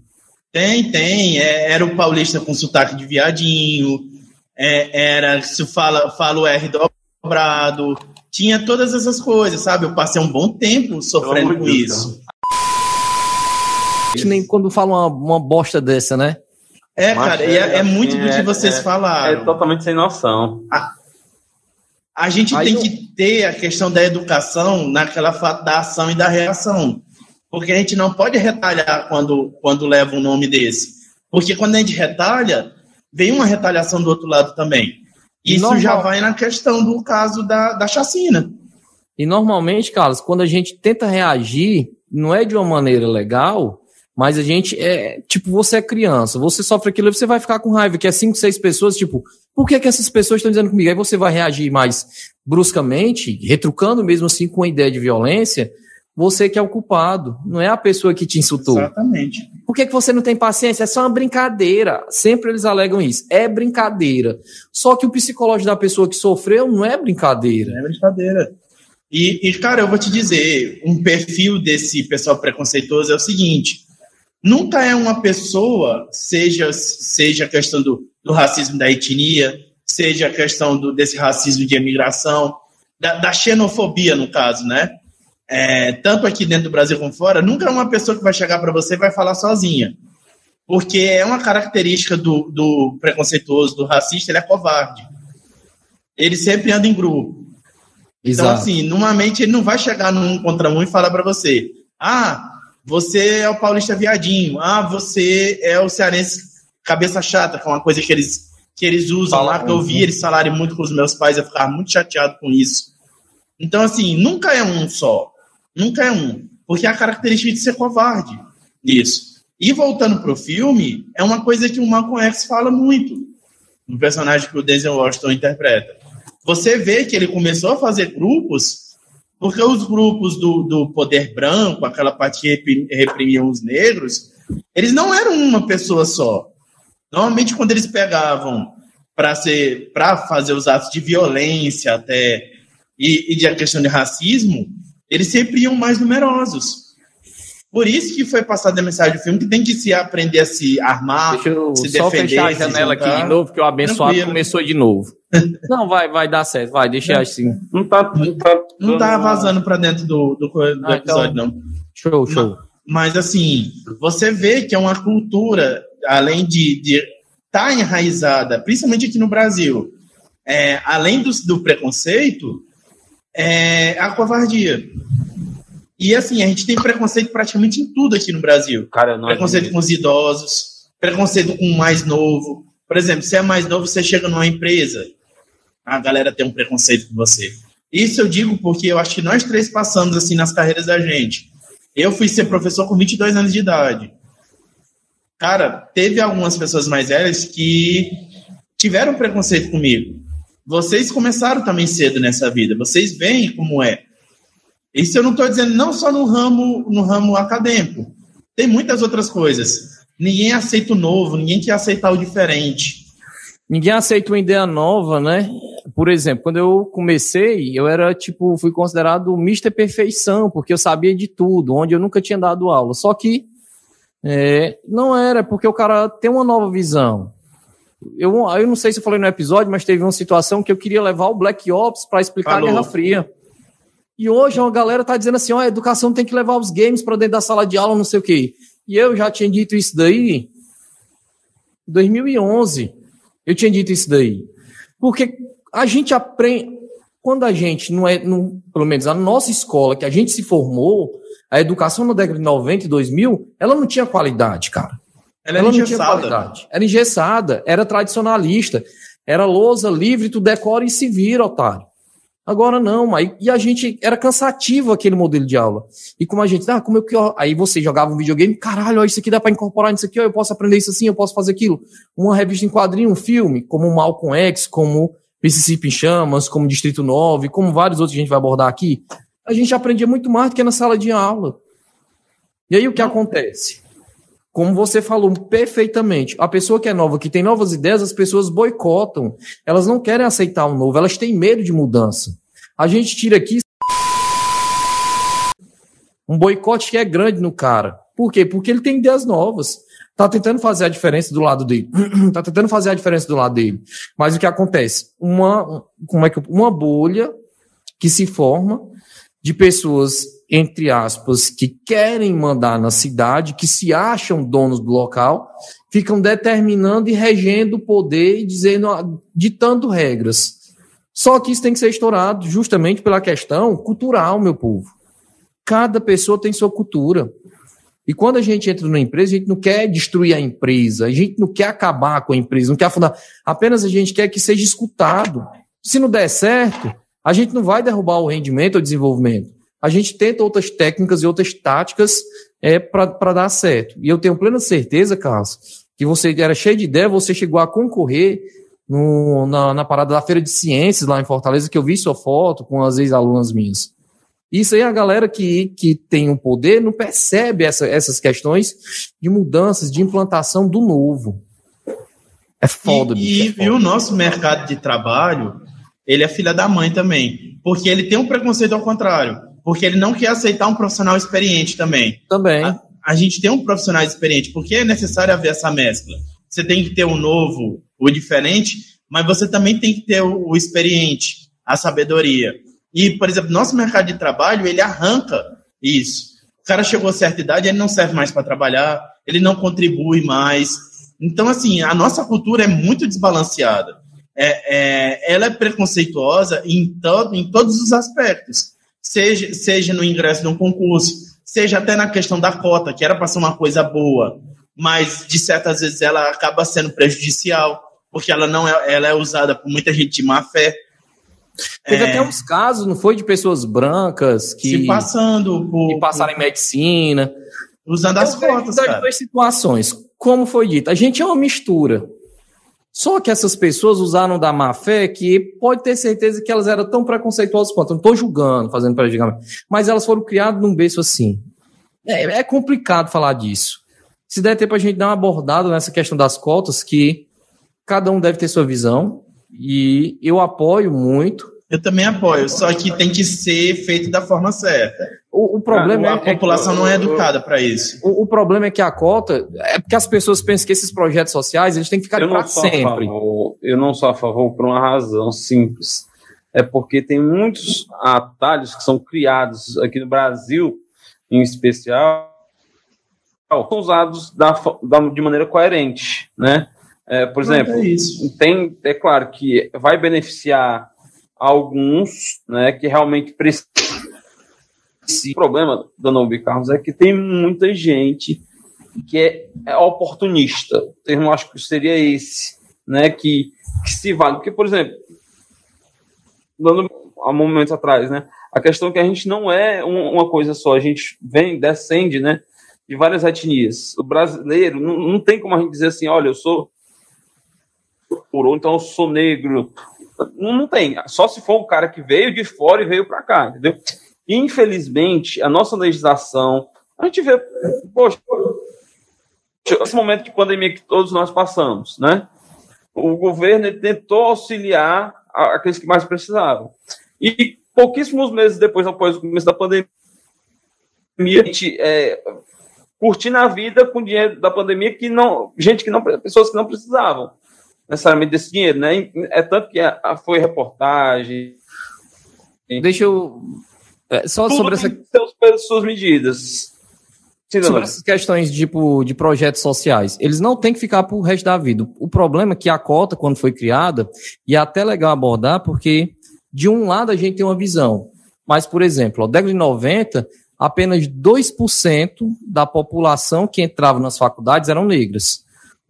Speaker 1: Tem, tem. É, era o paulista com sotaque de viadinho, é, era, se fala, fala o R do cobrado, tinha todas essas coisas, sabe? Eu passei um bom tempo sofrendo com isso.
Speaker 2: Nem quando fala uma, uma bosta dessa, né?
Speaker 1: É, Mas cara, é, é, é, muito do que é, vocês
Speaker 3: é,
Speaker 1: falaram.
Speaker 3: É totalmente sem noção.
Speaker 1: A, a gente Aí tem eu... que ter a questão da educação naquela da ação e da reação. Porque a gente não pode retalhar quando, quando leva um nome desse. Porque quando a gente retalha, vem uma retaliação do outro lado também. Isso Normal. já vai na questão do caso da, da chacina.
Speaker 2: E normalmente, Carlos, quando a gente tenta reagir, não é de uma maneira legal, mas a gente é, tipo, você é criança, você sofre aquilo, você vai ficar com raiva, que é cinco, seis pessoas, tipo, por que, que essas pessoas estão dizendo comigo? Aí você vai reagir mais bruscamente, retrucando mesmo assim com a ideia de violência, você que é o culpado, não é a pessoa que te insultou.
Speaker 1: Exatamente.
Speaker 2: Por que, que você não tem paciência? É só uma brincadeira. Sempre eles alegam isso. É brincadeira. Só que o psicológico da pessoa que sofreu não é brincadeira.
Speaker 1: É brincadeira. E, e, cara, eu vou te dizer, um perfil desse pessoal preconceituoso é o seguinte: nunca é uma pessoa, seja seja a questão do, do racismo da etnia, seja a questão do, desse racismo de imigração, da, da xenofobia, no caso, né? é, tanto aqui dentro do Brasil como fora, nunca é uma pessoa que vai chegar para você e vai falar sozinha. Porque é uma característica do, do preconceituoso, do racista, ele é covarde. Ele sempre anda em grupo. Então, Exato. Então, assim, normalmente ele não vai chegar num contra um e falar para você: ah, você é o paulista viadinho, ah, você é o cearense cabeça chata, que é uma coisa que eles, que eles usam Fala lá, que eu vi eles falarem muito com os meus pais, eu ficava muito chateado com isso. Então, assim, nunca é um só. Nunca é um. Porque é a característica de ser covarde. Isso. E voltando pro filme, é uma coisa que o Malcolm X fala muito. No personagem que o Denzel Washington interpreta. Você vê que ele começou a fazer grupos, porque os grupos do, do poder branco, aquela parte que reprimiam os negros, eles não eram uma pessoa só. Normalmente, quando eles pegavam para ser para fazer os atos de violência até e, e de a questão de racismo, eles sempre iam mais numerosos. Por isso que foi passada a mensagem do filme que tem que se aprender a se armar, Deixa eu se só defender,
Speaker 2: fechar a janela aqui de novo, que o abençoado Tranquilo. começou de novo. Não, vai, vai dar certo, vai, deixa assim.
Speaker 1: Não tá, não tá, não tá vazando para dentro do, do, do ah, episódio, então... não.
Speaker 2: Show, show.
Speaker 1: Mas, assim, você vê que é uma cultura, além de estar tá enraizada, principalmente aqui no Brasil, é, além do, do preconceito, é a covardia. E assim, a gente tem preconceito praticamente em tudo aqui no Brasil.
Speaker 3: Cara,
Speaker 1: preconceito com os idosos, preconceito com o mais novo. Por exemplo, se é mais novo, você chega numa empresa, a galera tem um preconceito com você. Isso eu digo porque eu acho que nós três passamos assim nas carreiras da gente. Eu fui ser professor com 22 anos de idade. Cara, teve algumas pessoas mais velhas que tiveram preconceito comigo vocês começaram também cedo nessa vida, vocês veem como é. Isso eu não estou dizendo não só no ramo, no ramo acadêmico, tem muitas outras coisas. Ninguém aceita o novo, ninguém quer aceitar o diferente.
Speaker 2: Ninguém aceita uma ideia nova, né? Por exemplo, quando eu comecei, eu era tipo, fui considerado Mr. Perfeição, porque eu sabia de tudo, onde eu nunca tinha dado aula. Só que é, não era, porque o cara tem uma nova visão. Eu, eu não sei se eu falei no episódio, mas teve uma situação que eu queria levar o Black Ops para explicar Falou. a Guerra Fria. E hoje a galera tá dizendo assim, ó, a educação tem que levar os games para dentro da sala de aula, não sei o quê. E eu já tinha dito isso daí em 2011. Eu tinha dito isso daí. Porque a gente aprende quando a gente não é, não, pelo menos a nossa escola que a gente se formou, a educação na década de 90 e 2000, ela não tinha qualidade, cara.
Speaker 1: Ela, ela não tinha qualidade.
Speaker 2: Era engessada, era tradicionalista, era lousa livre, tu decora e se vira, otário. Agora não, aí, e a gente era cansativo aquele modelo de aula. E como a gente, ah, como eu que aí você jogava um videogame, caralho, ó, isso aqui dá para incorporar nisso aqui, ó, eu posso aprender isso assim, eu posso fazer aquilo. Uma revista em quadrinho, um filme, como Malcolm X, como Mississippi em Chamas, como Distrito 9, como vários outros que a gente vai abordar aqui. A gente aprendia muito mais do que na sala de aula. E aí o que acontece? Como você falou perfeitamente, a pessoa que é nova, que tem novas ideias, as pessoas boicotam. Elas não querem aceitar o novo, elas têm medo de mudança. A gente tira aqui um boicote que é grande no cara. Por quê? Porque ele tem ideias novas. Tá tentando fazer a diferença do lado dele. tá tentando fazer a diferença do lado dele. Mas o que acontece? Uma, como é que, uma bolha que se forma de pessoas, entre aspas, que querem mandar na cidade, que se acham donos do local, ficam determinando e regendo o poder e dizendo, ditando regras. Só que isso tem que ser estourado justamente pela questão cultural, meu povo. Cada pessoa tem sua cultura. E quando a gente entra numa empresa, a gente não quer destruir a empresa, a gente não quer acabar com a empresa, não quer afundar. Apenas a gente quer que seja escutado. Se não der certo, a gente não vai derrubar o rendimento ou desenvolvimento. A gente tenta outras técnicas e outras táticas é, para dar certo. E eu tenho plena certeza, Carlos, que você era cheio de ideia, você chegou a concorrer no, na, na parada da Feira de Ciências lá em Fortaleza, que eu vi sua foto com as ex-alunas minhas. Isso aí a galera que, que tem o um poder não percebe essa, essas questões de mudanças, de implantação do novo.
Speaker 1: É foda, e, bicho. É foda. e o nosso mercado de trabalho, ele é filha da mãe também. Porque ele tem um preconceito ao contrário. Porque ele não quer aceitar um profissional experiente também.
Speaker 2: Também.
Speaker 1: A, a gente tem um profissional experiente, porque é necessário haver essa mescla. Você tem que ter o novo, o diferente, mas você também tem que ter o, o experiente, a sabedoria. E, por exemplo, nosso mercado de trabalho, ele arranca isso. O cara chegou a certa idade, ele não serve mais para trabalhar, ele não contribui mais. Então, assim, a nossa cultura é muito desbalanceada. É, é, ela é preconceituosa em, to, em todos os aspectos, seja, seja no ingresso de um concurso, seja até na questão da cota, que era para ser uma coisa boa, mas de certas vezes ela acaba sendo prejudicial, porque ela não é, ela é usada por muita gente de má fé.
Speaker 2: Teve é... até uns casos, não foi, de pessoas brancas que.
Speaker 1: Se passando
Speaker 2: por. Que passaram por... em medicina.
Speaker 1: Usando as fotos. Cara.
Speaker 2: duas situações. Como foi dito, a gente é uma mistura. Só que essas pessoas usaram da má fé que pode ter certeza que elas eram tão preconceituosas quanto. Eu não estou julgando, fazendo prejudicamento. Mas elas foram criadas num berço assim. É, é, complicado falar disso. Se der tempo a gente dar uma abordada nessa questão das cotas, que cada um deve ter sua visão. E eu apoio muito.
Speaker 1: Eu também apoio, só que tem que ser feito da forma certa.
Speaker 2: O, o problema
Speaker 1: a, a é população que, não é educada para isso.
Speaker 2: O, o, problema é que a cota é porque as pessoas pensam que esses projetos sociais eles têm que ficar para sempre.
Speaker 3: Favor, eu não sou a favor por uma razão simples. É porque tem muitos atalhos que são criados aqui no Brasil, em especial, são usados da, da, de maneira coerente, né? É, por exemplo, é tem, é claro que vai beneficiar alguns, né, que realmente precisam. O problema, dona Ubi Carlos, é que tem muita gente que é, é oportunista. O termo acho que seria esse, né, que, que se vale. Porque, por exemplo, dando há momentos atrás, né, a questão é que a gente não é uma coisa só, a gente vem, descende, né, de várias etnias. O brasileiro não, não tem como a gente dizer assim, olha, eu sou ou então eu sou negro. Não, tem. Só se for um cara que veio de fora e veio para cá, entendeu? Infelizmente, a nossa legislação, a gente vê, poxa, esse momento de pandemia que todos nós passamos, né? O governo tentou auxiliar aqueles que mais precisavam. E pouquíssimos meses depois, após o começo da pandemia, a gente é, curtindo a vida com dinheiro da pandemia que não, gente que não, pessoas que não precisavam necessariamente desse dinheiro, né? É tanto que foi reportagem.
Speaker 2: Deixa eu. É, só
Speaker 3: Tudo
Speaker 2: sobre essa.
Speaker 3: Seus, suas medidas.
Speaker 2: Sim, sobre essas questões tipo, de projetos sociais, eles não têm que ficar para o resto da vida. O problema é que a cota, quando foi criada, e é até legal abordar, porque de um lado a gente tem uma visão. Mas, por exemplo, na década de 90, apenas 2% da população que entrava nas faculdades eram negras.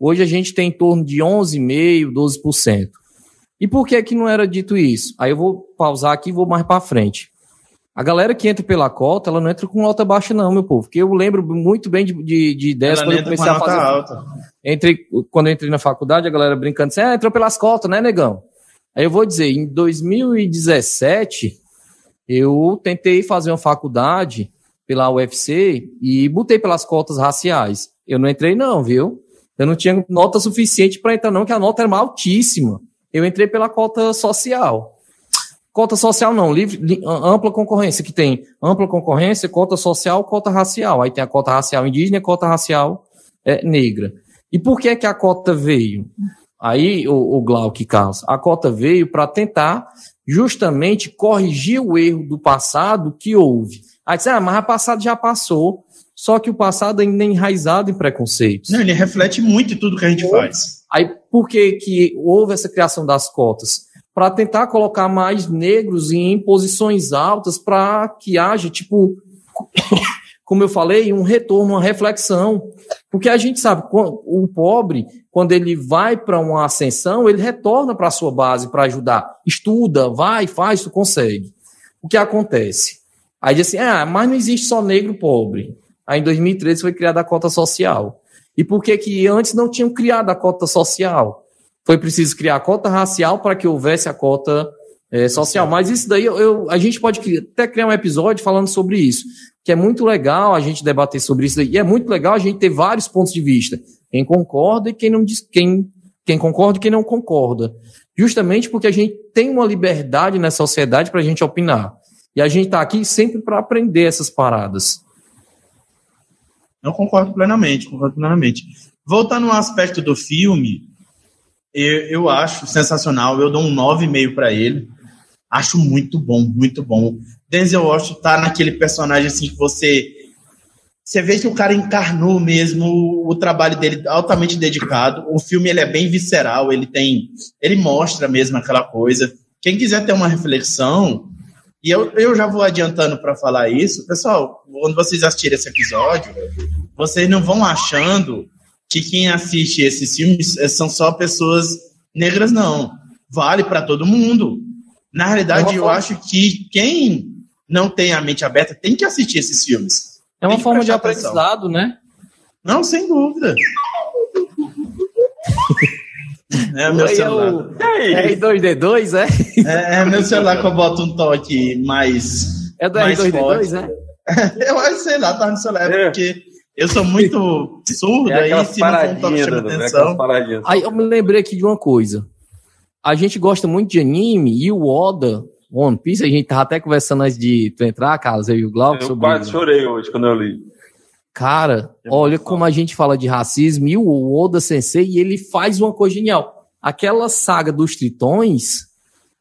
Speaker 2: Hoje a gente tem em torno de 11,5%, 12%. E por que que não era dito isso? Aí eu vou pausar aqui e vou mais para frente. A galera que entra pela cota, ela não entra com nota baixa, não, meu povo. Porque eu lembro muito bem de, de, de ideias
Speaker 1: ela quando eu comecei a fazer. Alta.
Speaker 2: Entre, quando eu entrei na faculdade, a galera brincando assim, ah, entrou pelas cotas, né, negão? Aí eu vou dizer, em 2017, eu tentei fazer uma faculdade pela UFC e botei pelas cotas raciais. Eu não entrei, não, viu? Eu não tinha nota suficiente para entrar, não, que a nota era altíssima. Eu entrei pela cota social. Cota social não, livre, li, ampla concorrência, que tem ampla concorrência, cota social, cota racial. Aí tem a cota racial indígena e cota racial é, negra. E por que que a cota veio? Aí, o, o Glauque Carlos, a cota veio para tentar justamente corrigir o erro do passado que houve. Aí disse, ah, mas o passado já passou, só que o passado ainda é enraizado em preconceitos.
Speaker 1: Não, ele reflete muito em tudo que a gente faz.
Speaker 2: Aí, por que que houve essa criação das cotas? Para tentar colocar mais negros em posições altas para que haja, tipo, como eu falei, um retorno, uma reflexão. Porque a gente sabe, o pobre, quando ele vai para uma ascensão, ele retorna para a sua base para ajudar. Estuda, vai, faz, tu consegue. O que acontece? Aí diz assim, ah, mas não existe só negro pobre. Aí em 2013 foi criada a cota social. E por que que antes não tinham criado a cota social? Foi preciso criar a cota racial para que houvesse a cota é, social. Mas isso daí, eu, eu, a gente pode até criar um episódio falando sobre isso, que é muito legal a gente debater sobre isso daí. E é muito legal a gente ter vários pontos de vista. Quem concorda e quem não diz, quem, quem concorda e quem não concorda. Justamente porque a gente tem uma liberdade na sociedade para a gente opinar. E a gente está aqui sempre para aprender essas paradas.
Speaker 1: Eu concordo plenamente, concordo plenamente. Voltando ao aspecto do filme, eu, eu acho sensacional. Eu dou um 9,5 para ele. Acho muito bom, muito bom. Denzel Washington tá naquele personagem assim que você você vê que o cara encarnou mesmo o trabalho dele altamente dedicado. O filme ele é bem visceral, ele tem, ele mostra mesmo aquela coisa. Quem quiser ter uma reflexão, e eu, eu já vou adiantando para falar isso, pessoal, quando vocês assistirem esse episódio, vocês não vão achando que quem assiste esses filmes são só pessoas negras, não. Vale para todo mundo. Na realidade, é eu acho que quem não tem a mente aberta tem que assistir esses filmes.
Speaker 2: É uma forma de aprendizado, né?
Speaker 1: Não, sem dúvida.
Speaker 2: É meu Oi, celular. Eu... É R2D2,
Speaker 1: é? é? É meu celular que eu boto um toque mais.
Speaker 2: É do R2D2, né?
Speaker 1: eu acho, sei lá, tá no celular, é. porque eu sou muito surdo, é aí se não for um toque chama né? atenção.
Speaker 2: Aí eu me lembrei aqui de uma coisa. A gente gosta muito de anime e o Oda, One Piece, a gente tava até conversando antes de tu entrar, Carlos, eu e o Glauco.
Speaker 3: Eu sobre quase chorei hoje quando eu li.
Speaker 2: Cara, olha como a gente fala de racismo e o Oda Sensei, ele faz uma coisa genial. Aquela saga dos tritões,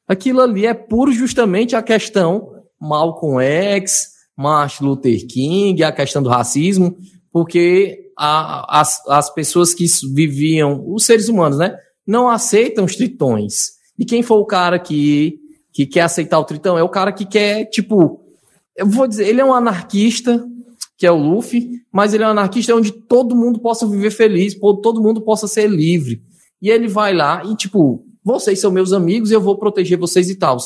Speaker 2: aquilo ali é puro justamente a questão Malcolm X, Martin Luther King, a questão do racismo, porque a, as, as pessoas que viviam, os seres humanos, né, não aceitam os tritões. E quem for o cara que, que quer aceitar o tritão é o cara que quer, tipo, eu vou dizer, ele é um anarquista, que é o Luffy, mas ele é um anarquista onde todo mundo possa viver feliz, todo mundo possa ser livre. E ele vai lá e, tipo, vocês são meus amigos e eu vou proteger vocês e tal.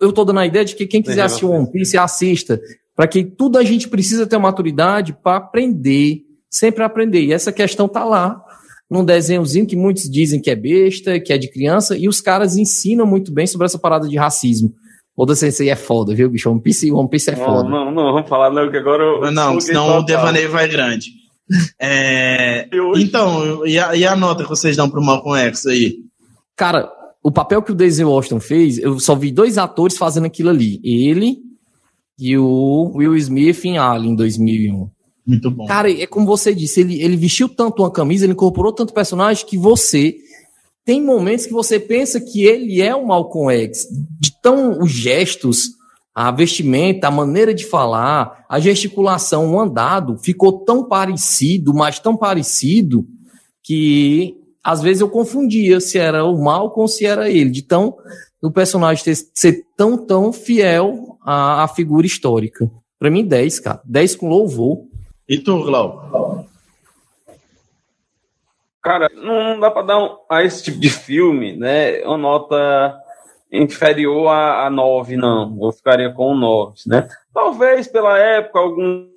Speaker 2: Eu tô dando a ideia de que quem quiser assistir One Piece, assista. Para que tudo a gente precisa ter maturidade para aprender, sempre aprender. E essa questão tá lá num desenhozinho que muitos dizem que é besta, que é de criança, e os caras ensinam muito bem sobre essa parada de racismo. Oda Sensei é foda, viu, bicho? One Piece, One Piece é foda.
Speaker 3: Não, não, não, vamos falar não, que agora eu...
Speaker 1: Não, senão o devaneio vai grande. É, então, e a, e a, nota que vocês dão pro Malcolm X aí?
Speaker 2: Cara, o papel que o Denzel Washington fez, eu só vi dois atores fazendo aquilo ali. Ele e o Will Smith em Alien, em 2001.
Speaker 1: Muito bom.
Speaker 2: Cara, é como você disse, ele, ele vestiu tanto uma camisa, ele incorporou tanto personagem que você tem momentos que você pensa que ele é o Malcolm X. De tão os gestos, a vestimenta, a maneira de falar, a gesticulação, o andado, ficou tão parecido, mas tão parecido, que às vezes eu confundia se era o Malcolm ou se era ele, de tão o personagem ter, ser tão, tão fiel à, à figura histórica. Para mim, 10, cara. 10 com louvor.
Speaker 1: E tu, Glau?
Speaker 3: Cara, não dá para dar um, a esse tipo de filme, né, uma nota inferior a, a 9, não. Eu ficaria com 9, né? Talvez pela época algum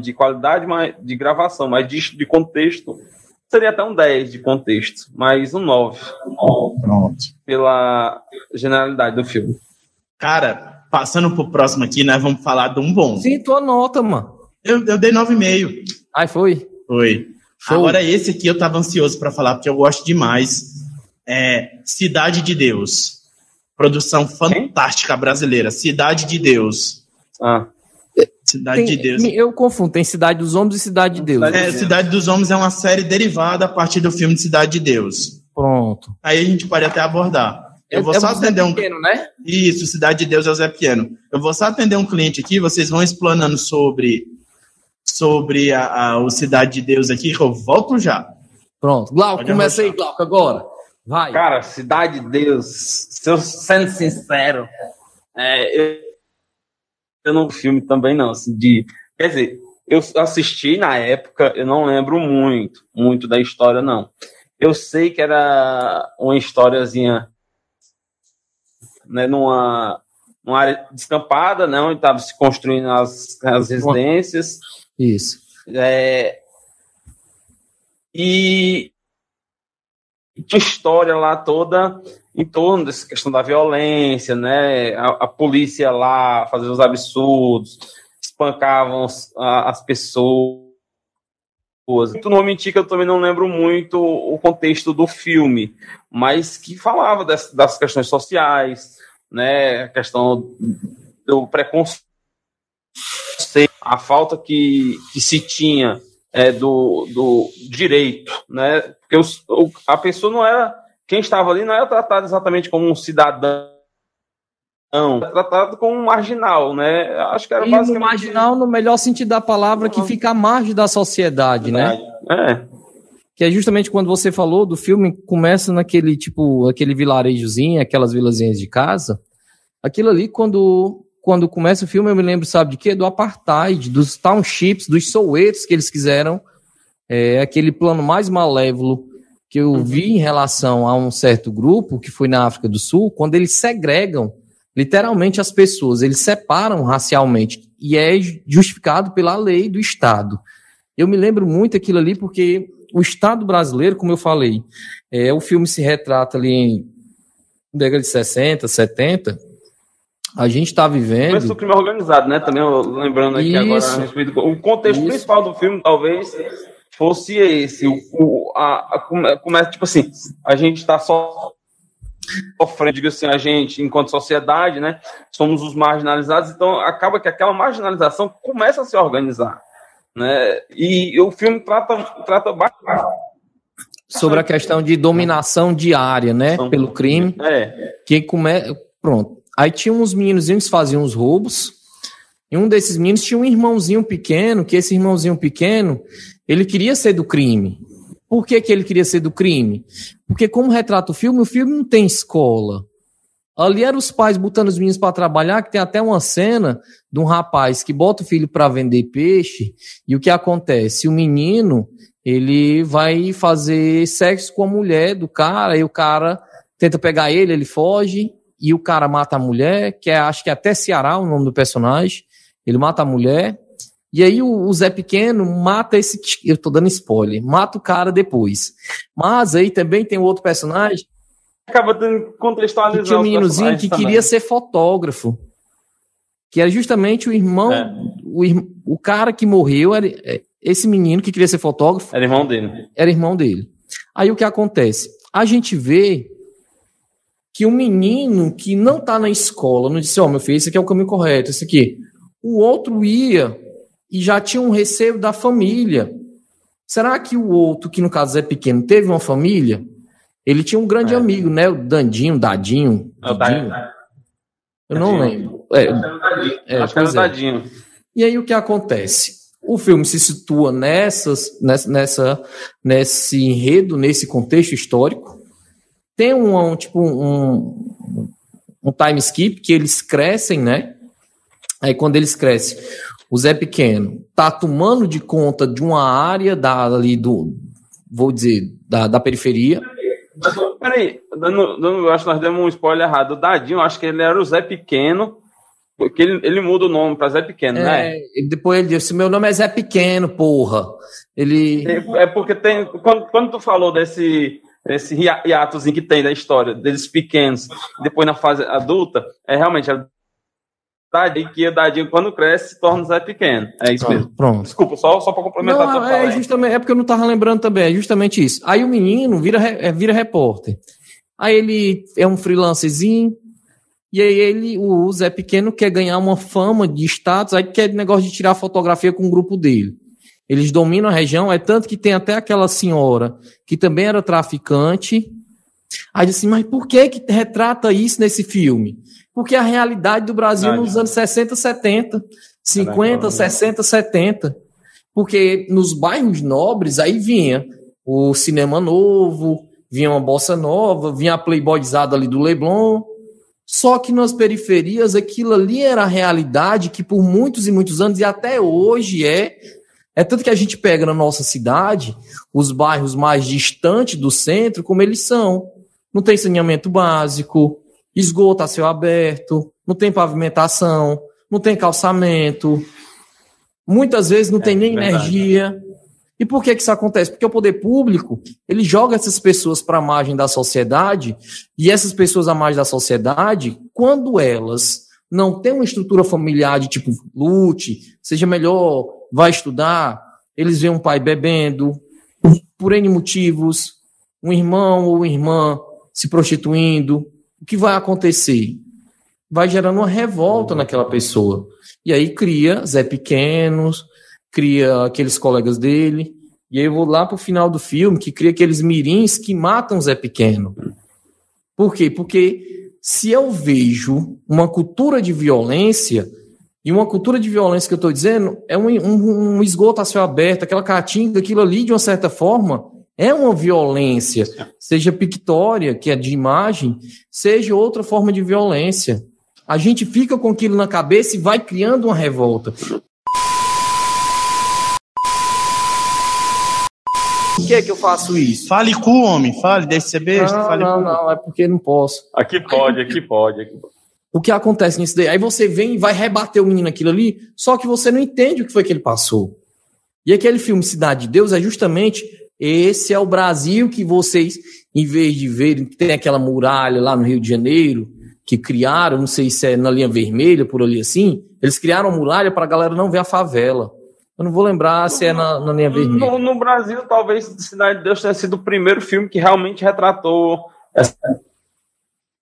Speaker 3: de qualidade mas, de gravação, mas de, de contexto seria até um 10 de contexto, mas um 9.
Speaker 1: Pronto.
Speaker 3: Pela generalidade do filme.
Speaker 1: Cara, passando pro próximo aqui, nós vamos falar de um bom.
Speaker 2: Sim, tua nota, mano.
Speaker 1: Eu, eu dei 9,5.
Speaker 2: Aí foi?
Speaker 1: Foi. Show. Agora, esse aqui eu tava ansioso para falar, porque eu gosto demais. É Cidade de Deus. Produção fantástica brasileira. Cidade de Deus.
Speaker 3: Ah,
Speaker 1: Cidade
Speaker 2: Tem-
Speaker 1: de Deus.
Speaker 2: Eu confundo, tem Cidade dos Homens e Cidade de Deus.
Speaker 1: É, Cidade dos Homens é uma série derivada a partir do filme de Cidade de Deus.
Speaker 2: Pronto.
Speaker 1: Aí a gente pode até abordar. Eu vou
Speaker 2: É- é
Speaker 1: só atender um.
Speaker 2: Pequeno, né?
Speaker 1: Isso, Cidade de Deus é o Zé Piano. Eu vou só atender um cliente aqui, vocês vão explanando sobre, sobre a, a- o Cidade de Deus aqui, que eu volto já.
Speaker 2: Pronto. Glauco, começa aí. Glauco, agora. Vai.
Speaker 3: Cara, Cidade de Deus, se eu sendo sincero, é, eu, eu não filme também não, assim, de, quer dizer, eu assisti na época, eu não lembro muito, muito da história não. Eu sei que era uma historiazinha, né, numa, numa área descampada, né, onde estava se construindo as, as residências,
Speaker 2: Isso.
Speaker 3: é, e tinha história lá toda em torno dessa questão da violência, né? A, a polícia lá fazia os absurdos, espancavam as pessoas. Tu não mentir que eu também não lembro muito o contexto do filme, mas que falava das, das questões sociais, né? A questão do preconceito, a falta que, que se tinha é, do, do direito, né? Porque os- o- a pessoa não era, quem estava ali não era tratado exatamente como um cidadão, era tratado como um marginal, né? Acho que era
Speaker 2: E
Speaker 3: basicamente
Speaker 2: marginal, no melhor sentido da palavra, que fica à margem da sociedade, né?
Speaker 3: É,
Speaker 2: Que é justamente quando você falou do filme, começa naquele tipo, aquele vilarejozinho, aquelas vilazinhas de casa. Aquilo ali, quando, quando começa o filme, eu me lembro, sabe de quê? Do apartheid, dos townships, dos sowetos que eles quiseram. É, aquele plano mais malévolo que eu vi em relação a um certo grupo, que foi na África do Sul, quando eles segregam literalmente as pessoas, eles separam racialmente, e é justificado pela lei do Estado. Eu me lembro muito aquilo ali porque o Estado brasileiro, como eu falei, é, o filme se retrata ali em década de 60, 70. A gente está
Speaker 3: começo do
Speaker 2: vivendo.
Speaker 3: crime organizado, né? Também lembrando aqui agora
Speaker 2: Isso.
Speaker 3: a respeito o contexto
Speaker 2: Isso.
Speaker 3: principal do filme talvez fosse esse, o, o- a, a, come- começa tipo assim, a gente está só sofrendo, diga assim, a gente, enquanto sociedade, né, somos os marginalizados, então acaba que aquela marginalização começa a se organizar, né, e o filme trata, trata bastante,
Speaker 2: sobre a questão de dominação diária, né, pelo crime,
Speaker 3: é,
Speaker 2: que come... pronto. Aí tinha uns meninozinhos que faziam os roubos, e um desses meninos tinha um irmãozinho pequeno, que esse irmãozinho pequeno, ele queria ser do crime. Por que, que ele queria ser do crime? Porque como retrata o filme, o filme não tem escola. Ali eram os pais botando os meninos para trabalhar, que tem até uma cena de um rapaz que bota o filho para vender peixe, e o que acontece? O menino, ele vai fazer sexo com a mulher do cara, e o cara tenta pegar ele, ele foge, e o cara mata a mulher, que é, acho que é até Ceará o nome do personagem. Ele mata a mulher, e aí o, o Zé Pequeno mata esse. Eu tô dando spoiler, mata o cara depois. Mas aí também tem outro personagem
Speaker 3: acaba tendo que
Speaker 2: tinha um meninozinho que
Speaker 3: personagens
Speaker 2: queria
Speaker 3: também.
Speaker 2: ser fotógrafo. Que era justamente o irmão,
Speaker 3: É.
Speaker 2: o, o cara que morreu, era, é, esse menino que queria ser fotógrafo,
Speaker 3: Era irmão dele.
Speaker 2: era irmão dele. Aí o que acontece? A gente vê que um menino que não está na escola, não disse, ó, meu filho, esse aqui é o caminho correto, esse aqui. O outro ia e já tinha um receio da família. Será que o outro, que no caso é pequeno, teve uma família? Ele tinha um grande
Speaker 3: É.
Speaker 2: amigo, né? O Dandinho, Dadinho.
Speaker 3: É o
Speaker 2: Didinho.
Speaker 3: Dadinho.
Speaker 2: Eu não lembro. É, é,
Speaker 3: Acho que era o
Speaker 2: é.
Speaker 3: Tadinho.
Speaker 2: E aí o que acontece? O filme se situa nessas, nessa, nessa, nesse enredo, nesse contexto histórico. Tem um, um, tipo um, um time skip que eles crescem, né? Aí quando eles crescem, o Zé Pequeno tá tomando de conta de uma área da, ali do, vou dizer, da, da periferia.
Speaker 3: Peraí, dando, dando, acho que nós demos um spoiler errado. O Dadinho, acho que ele era o Zé Pequeno, porque ele, ele muda o nome para Zé Pequeno, né?
Speaker 2: É, e depois ele disse: Meu nome é Zé Pequeno, porra. Ele.
Speaker 3: É porque tem. Quando, quando tu falou desse, desse hia- hiatozinho que tem da história, deles pequenos, depois na fase adulta, é realmente a Dadinho que o Dadinho, quando cresce, se torna o Zé Pequeno. É isso mesmo.
Speaker 2: Pronto.
Speaker 3: Desculpa, só, só para complementar
Speaker 2: Não, é, justamente, é porque eu não tava lembrando também, é justamente isso. Aí o menino vira, é, vira repórter. Aí ele é um freelancerzinho, E aí ele, o Zé Pequeno, quer ganhar uma fama de status, aí quer negócio de tirar fotografia com o grupo dele. Eles dominam a região, é tanto que tem até aquela senhora que também era traficante. Aí disse mas por que que retrata isso nesse filme? Porque a realidade do Brasil nos anos 60, 70, 50, 60, 70. Porque nos bairros nobres aí vinha o cinema novo, vinha uma bossa nova, vinha a playboyzada ali do Leblon. Só que nas periferias aquilo ali era a realidade que por muitos e muitos anos e até hoje é é tanto que a gente pega na nossa cidade os bairros mais distantes do centro, como eles são. Não tem saneamento básico, esgoto a céu aberto, não tem pavimentação, não tem calçamento. Muitas vezes não é, tem nem verdade. energia. E por que, que isso acontece? Porque o poder público ele joga essas pessoas para a margem da sociedade, e essas pessoas à margem da sociedade, quando elas não têm uma estrutura familiar de tipo lute, seja melhor, vai estudar, eles veem um pai bebendo, por N motivos, um irmão ou irmã se prostituindo, o que vai acontecer? Vai gerando uma revolta naquela pessoa. E aí cria Zé Pequenos, cria aqueles colegas dele. E aí eu vou lá pro final do filme, que cria aqueles mirins que matam Zé Pequeno. Por quê? Porque se eu vejo uma cultura de violência, e uma cultura de violência que eu estou dizendo é um, um, um, esgoto a céu aberto, aquela caatinga, aquilo ali, de uma certa forma, é uma violência. Seja pictória, que é de imagem, seja outra forma de violência. A gente fica com aquilo na cabeça e vai criando uma revolta. Por que, é que eu faço isso?
Speaker 1: Fale com o homem, fale, deixe ser besta.
Speaker 2: Não,
Speaker 1: fale
Speaker 2: não, com... não, é porque não posso.
Speaker 3: Aqui pode, aqui pode, aqui pode.
Speaker 2: O que acontece nisso daí? Aí você vem e vai rebater o menino aquilo ali, só que você não entende o que foi que ele passou. E aquele filme Cidade de Deus é justamente esse é o Brasil que vocês, em vez de verem que tem aquela muralha lá no Rio de Janeiro, que criaram, não sei se é na linha vermelha, por ali assim, eles criaram a muralha para a galera não ver a favela. Eu não vou lembrar se é na, na linha vermelha.
Speaker 3: No, no, Brasil, talvez Cidade de Deus tenha sido o primeiro filme que realmente retratou essa.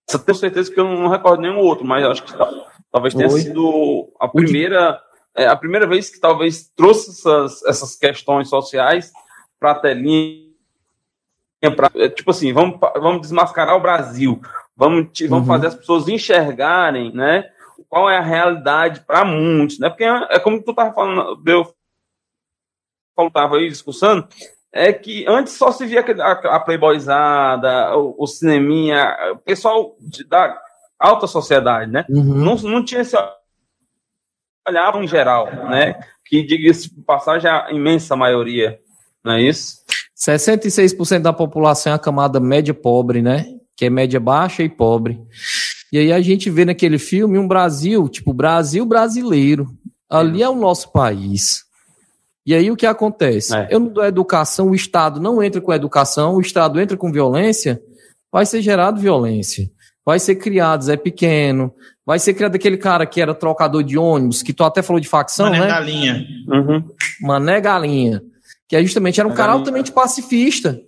Speaker 3: essa tenho certeza que eu não recordo nenhum outro, mas acho que talvez tenha Oi. sido a primeira, é, a primeira vez que talvez trouxe essas, essas questões sociais para a telinha. Pra, é, tipo assim, vamos, vamos desmascarar o Brasil, vamos, vamos uhum. fazer as pessoas enxergarem, né? Qual é a realidade para muitos, né? Porque é, é como tu estava falando, eu estava aí discussando, é que antes só se via a, a playboyzada, o, o cineminha, o pessoal de, da alta sociedade, né? Uhum. Não, não tinha esse olhar em geral, né? Que, diga-se passagem, a imensa maioria não é isso?
Speaker 2: 66% da população é a camada média pobre, né? Que é média baixa e pobre. E aí a gente vê naquele filme um Brasil, tipo, Brasil brasileiro. Ali é o nosso país. E aí o que acontece? É. Eu não dou educação, o Estado não entra com educação, o Estado entra com violência, vai ser gerado violência. Vai ser criado Zé Pequeno, vai ser criado aquele cara que era trocador de ônibus, que tu até falou de facção, Mané né?
Speaker 1: Galinha.
Speaker 2: Uhum. Mané Galinha que é justamente era um cara altamente pacifista.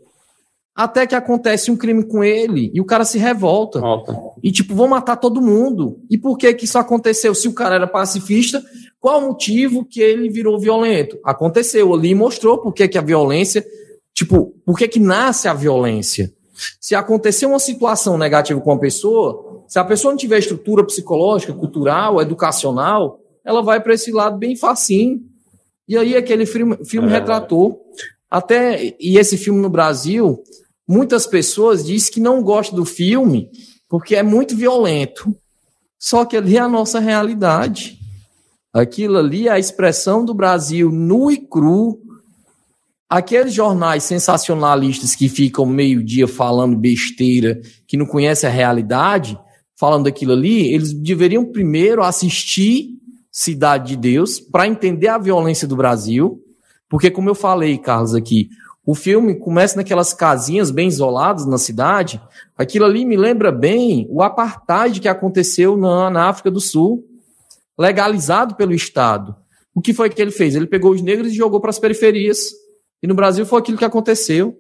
Speaker 2: Até que acontece um crime com ele e o cara se revolta. Volta. E tipo, vão matar todo mundo. E por que que isso aconteceu? Se o cara era pacifista, qual o motivo que ele virou violento? Aconteceu ali e mostrou por que que a violência, tipo, por que que nasce a violência. Se acontecer uma situação negativa com uma pessoa, se a pessoa não tiver estrutura psicológica, cultural, educacional, ela vai para esse lado bem facinho e aí aquele filme, filme é. retratou. Até, e esse filme no Brasil, muitas pessoas dizem que não gostam do filme porque é muito violento. Só que ali é a nossa realidade. Aquilo ali é a expressão do Brasil nu e cru. Aqueles jornais sensacionalistas que ficam meio-dia falando besteira, que não conhecem a realidade, falando daquilo ali, eles deveriam primeiro assistir Cidade de Deus para entender a violência do Brasil, porque como eu falei, Carlos, aqui, o filme começa naquelas casinhas bem isoladas na cidade. Aquilo ali me lembra bem o apartheid que aconteceu na, na África do Sul, legalizado pelo Estado. O que foi que ele fez? Ele pegou os negros e jogou para as periferias. E no Brasil foi aquilo que aconteceu.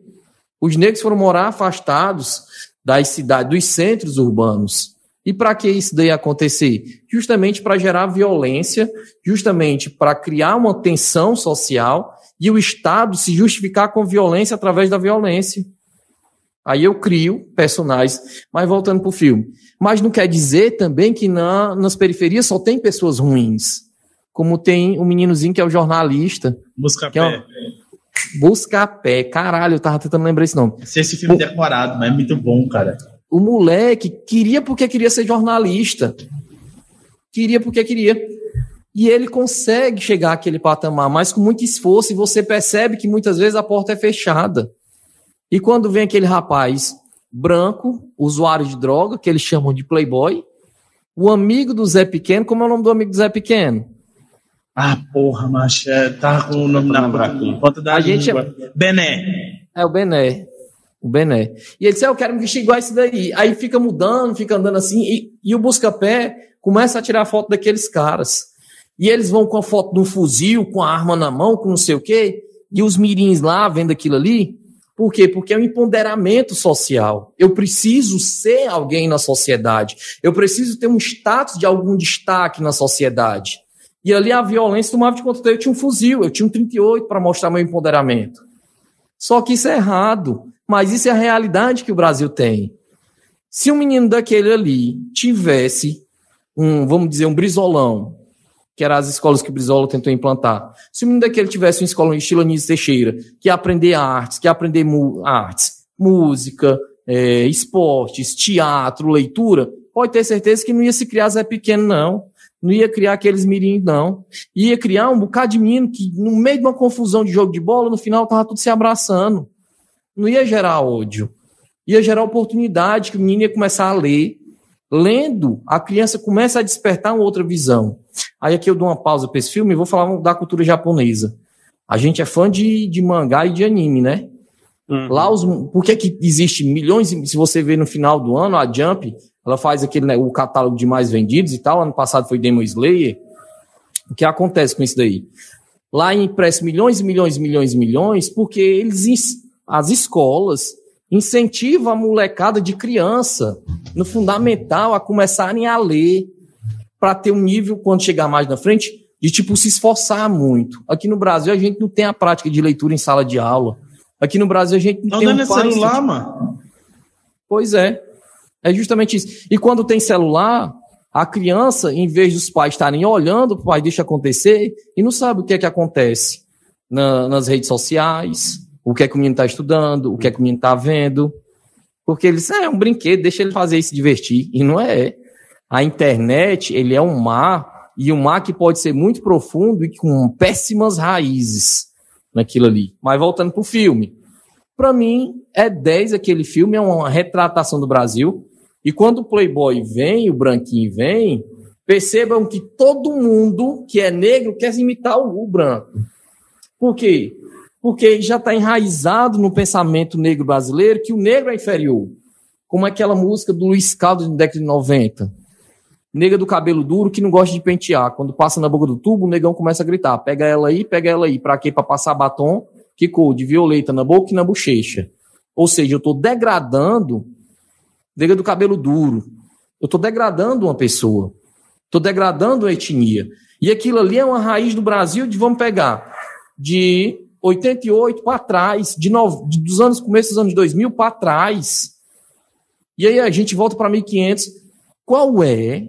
Speaker 2: Os negros foram morar afastados das cidades, dos centros urbanos. E para que isso daí acontecer? Justamente para gerar violência, justamente para criar uma tensão social e o Estado se justificar com violência através da violência. Aí eu crio personagens, mas voltando para o filme. Mas não quer dizer também que na, nas periferias só tem pessoas ruins. Como tem um meninozinho que é o jornalista.
Speaker 1: Busca
Speaker 2: pé. É um... Busca pé. Caralho, eu tava tentando lembrar esse nome.
Speaker 1: Esse, esse filme o... decorado, mas é muito bom, cara.
Speaker 2: O moleque queria porque queria ser jornalista. Queria porque queria. E ele consegue chegar àquele patamar, mas com muito esforço, e você percebe que muitas vezes a porta é fechada. E quando vem aquele rapaz branco, usuário de droga, que eles chamam de playboy, o amigo do Zé Pequeno, como é o nome do amigo do Zé Pequeno?
Speaker 1: Ah, porra, macho, é, tá com o nome na ponta da a gente é... Bené.
Speaker 2: É o Bené. O Bené. E ele disse, ah, eu quero me vestir igual esse daí. Aí fica mudando, fica andando assim, e, e o busca-pé começa a tirar foto daqueles caras. E eles vão com a foto de um fuzil, com a arma na mão, com não sei o quê, e os mirins lá vendo aquilo ali, por quê? Porque é um empoderamento social. Eu preciso ser alguém na sociedade. Eu preciso ter um status de algum destaque na sociedade. E ali a violência tomava de conta. Eu tinha um fuzil, eu tinha um 38 para mostrar meu empoderamento. Só que isso é errado. Mas isso é a realidade que o Brasil tem. Se um menino daquele ali tivesse um, vamos dizer, um brizolão, que eram as escolas que o Brizola tentou implantar. Se o menino daquele tivesse uma escola em estilo Anísio Teixeira, que ia aprender artes, que ia aprender artes, música, é, esportes, teatro, leitura, pode ter certeza que não ia se criar Zé Pequeno, não. Não ia criar aqueles mirins, não. Ia criar um bocado de menino que, no meio de uma confusão de jogo de bola, no final tava tudo se abraçando. Não ia gerar ódio. Ia gerar oportunidade, que o menino ia começar a ler, Lendo, a criança começa a despertar uma outra visão. Aí aqui eu dou uma pausa para esse filme e vou falar da cultura japonesa. A gente é fã de, de mangá e de anime, né? Uhum. Lá os, por que, que existe milhões, se você vê no final do ano, a Jump, ela faz aquele, né, o catálogo de mais vendidos e tal, ano passado foi Demon Slayer. O que acontece com isso daí? Lá impressa milhões e milhões e milhões e milhões, porque eles, as escolas incentiva a molecada de criança, no fundamental, a começarem a ler, para ter um nível, quando chegar mais na frente, de tipo se esforçar muito. Aqui no Brasil, a gente não tem a prática de leitura em sala de aula. Aqui no Brasil, a gente não, não tem
Speaker 1: um celular, tipo... mano.
Speaker 2: Pois é. É justamente isso. E quando tem celular, a criança, em vez dos pais estarem olhando, o pai deixa acontecer e não sabe o que é que acontece na, nas redes sociais, o que é que o menino está estudando, o que é que o menino está vendo. Porque eles, ah, é um brinquedo, deixa ele fazer e se divertir. E não é. A internet, ele é um mar, e um mar que pode ser muito profundo e com péssimas raízes naquilo ali. Mas voltando para o filme. Para mim, é 10 aquele filme, é uma retratação do Brasil. E quando o Playboy vem, o Branquinho vem, percebam que todo mundo que é negro quer imitar o branco. Por quê? porque já está enraizado no pensamento negro brasileiro que o negro é inferior. Como aquela música do Luiz Caldas no década de 90. Nega do cabelo duro que não gosta de pentear. Quando passa na boca do tubo, o negão começa a gritar: pega ela aí, pega ela aí. Para quê? Para passar batom que cor de violeta na boca e na bochecha. Ou seja, eu estou degradando nega do cabelo duro. Eu estou degradando uma pessoa. Estou degradando a etnia. E aquilo ali é uma raiz do Brasil de vamos pegar de 88 para trás, de no, de, dos anos começo dos anos 2000 para trás. E aí a gente volta para 1500. Qual é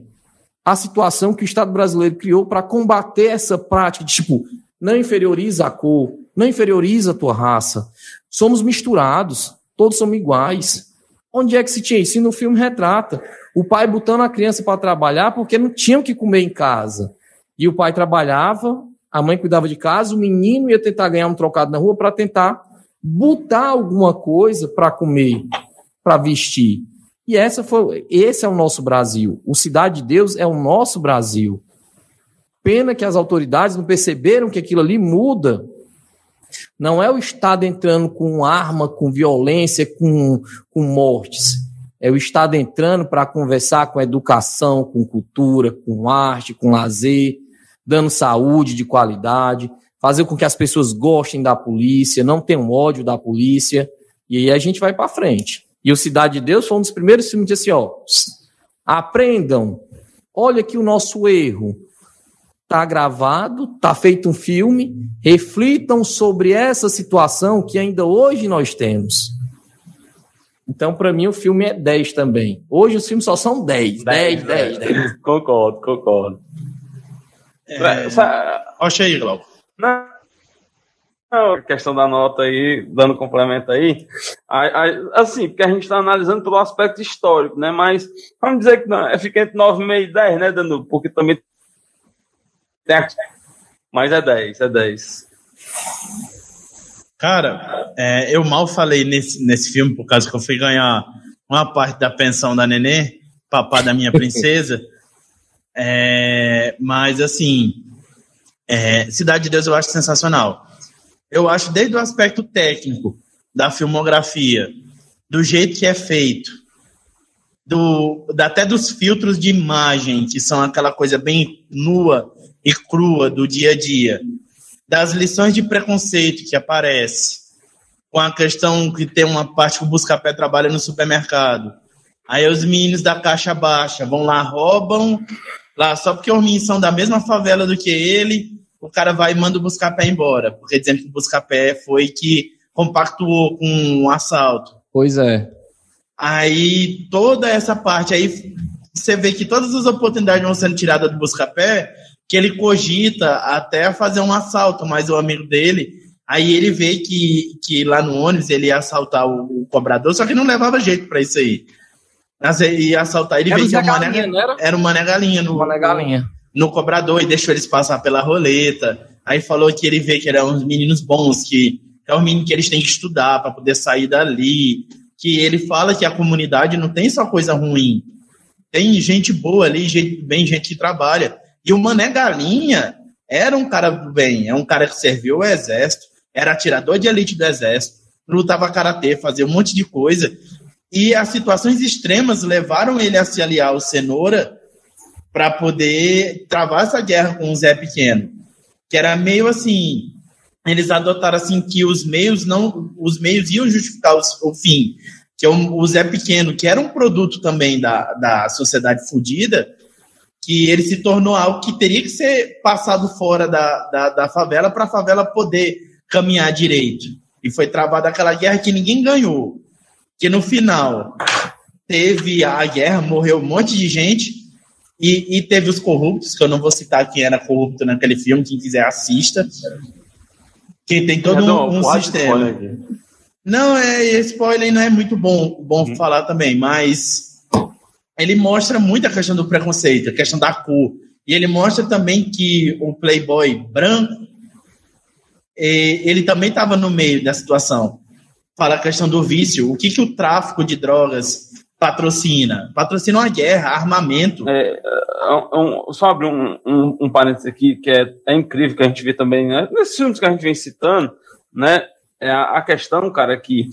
Speaker 2: a situação que o Estado brasileiro criou para combater essa prática de tipo, não inferioriza a cor, não inferioriza a tua raça. Somos misturados, todos somos iguais. Onde é que se tinha isso? E no filme retrata o pai botando a criança para trabalhar porque não tinham que comer em casa. E o pai trabalhava, a mãe cuidava de casa, o menino ia tentar ganhar um trocado na rua para tentar botar alguma coisa para comer, para vestir. E essa foi, esse é o nosso Brasil. O Cidade de Deus é o nosso Brasil. Pena que as autoridades não perceberam que aquilo ali muda. Não é o Estado entrando com arma, com violência, com, com mortes. É o Estado entrando para conversar com educação, com cultura, com arte, com lazer, dando saúde de qualidade, fazer com que as pessoas gostem da polícia, não tenham ódio da polícia, e aí a gente vai para frente. E o Cidade de Deus foi um dos primeiros filmes que assim, ó, aprendam. Olha que o nosso erro está gravado, está feito um filme, reflitam sobre essa situação que ainda hoje nós temos. Então, para mim, o filme é 10 também. Hoje os filmes só são 10. 10, 10, 10.
Speaker 3: Concordo, concordo.
Speaker 1: É... Oxe aí, Glauco.
Speaker 3: Não, a questão da nota aí, dando complemento aí, assim, porque a gente está analisando pelo aspecto histórico, né? Mas vamos dizer que não, é, fica entre 9,5 e 10, né, Danu? Porque também tem Mas é 10, é 10.
Speaker 1: Cara, é, eu mal falei nesse, nesse filme por causa que eu fui ganhar uma parte da pensão da Nenê, papá da minha princesa. é, mas, assim, é, Cidade de Deus eu acho sensacional. Eu acho desde o aspecto técnico da filmografia, do jeito que é feito, do, até dos filtros de imagem, que são aquela coisa bem nua e crua do dia a dia das lições de preconceito que aparece, com a questão que tem uma parte que o Buscapé trabalha no supermercado. Aí os meninos da caixa baixa vão lá, roubam, lá só porque os meninos são da mesma favela do que ele, o cara vai e manda o Buscapé embora, porque dizendo que o Buscapé foi que compactuou com um assalto.
Speaker 2: Pois é.
Speaker 1: Aí toda essa parte aí, você vê que todas as oportunidades vão sendo tiradas do Buscapé, que ele cogita até fazer um assalto, mas o amigo dele, aí ele vê que, que lá no ônibus ele ia assaltar o, o cobrador, só que não levava jeito para isso aí. Mas ele ia assaltar, ele
Speaker 2: era
Speaker 1: vê que
Speaker 2: o Mané, Galinha, era?
Speaker 1: era o Mané Galinha no,
Speaker 2: Mané Galinha.
Speaker 1: No, cobrador e deixou eles passar pela roleta. Aí falou que ele vê que eram uns meninos bons, que é um menino que eles têm que estudar para poder sair dali. Que ele fala que a comunidade não tem só coisa ruim. Tem gente boa ali, gente, bem gente que trabalha. E o Mané Galinha era um cara do bem, é um cara que serviu o exército, era atirador de elite do exército, lutava karatê, fazia um monte de coisa. E as situações extremas levaram ele a se aliar ao Cenoura para poder travar essa guerra com o Zé Pequeno, que era meio assim, eles adotaram assim que os meios não, os meios iam justificar os, o fim, que o, o Zé Pequeno, que era um produto também da, da sociedade fudida, que ele se tornou algo que teria que ser passado fora da, da, da favela para a favela poder caminhar direito. E foi travada aquela guerra que ninguém ganhou. Que no final teve a guerra, morreu um monte de gente, e, e teve os corruptos, que eu não vou citar quem era corrupto naquele filme, quem quiser assista. Que tem todo um, um sistema. Não, é spoiler não é muito bom, bom uhum. falar também, mas ele mostra muito a questão do preconceito, a questão da cor. E ele mostra também que o playboy branco, ele também estava no meio da situação. Fala a questão do vício. O que, que o tráfico de drogas patrocina? Patrocina uma guerra, armamento.
Speaker 3: É, é um, só abrir um, um, um parênteses aqui, que é, é, incrível que a gente vê também, né? nesses filmes que a gente vem citando, né? É a, a questão, cara, que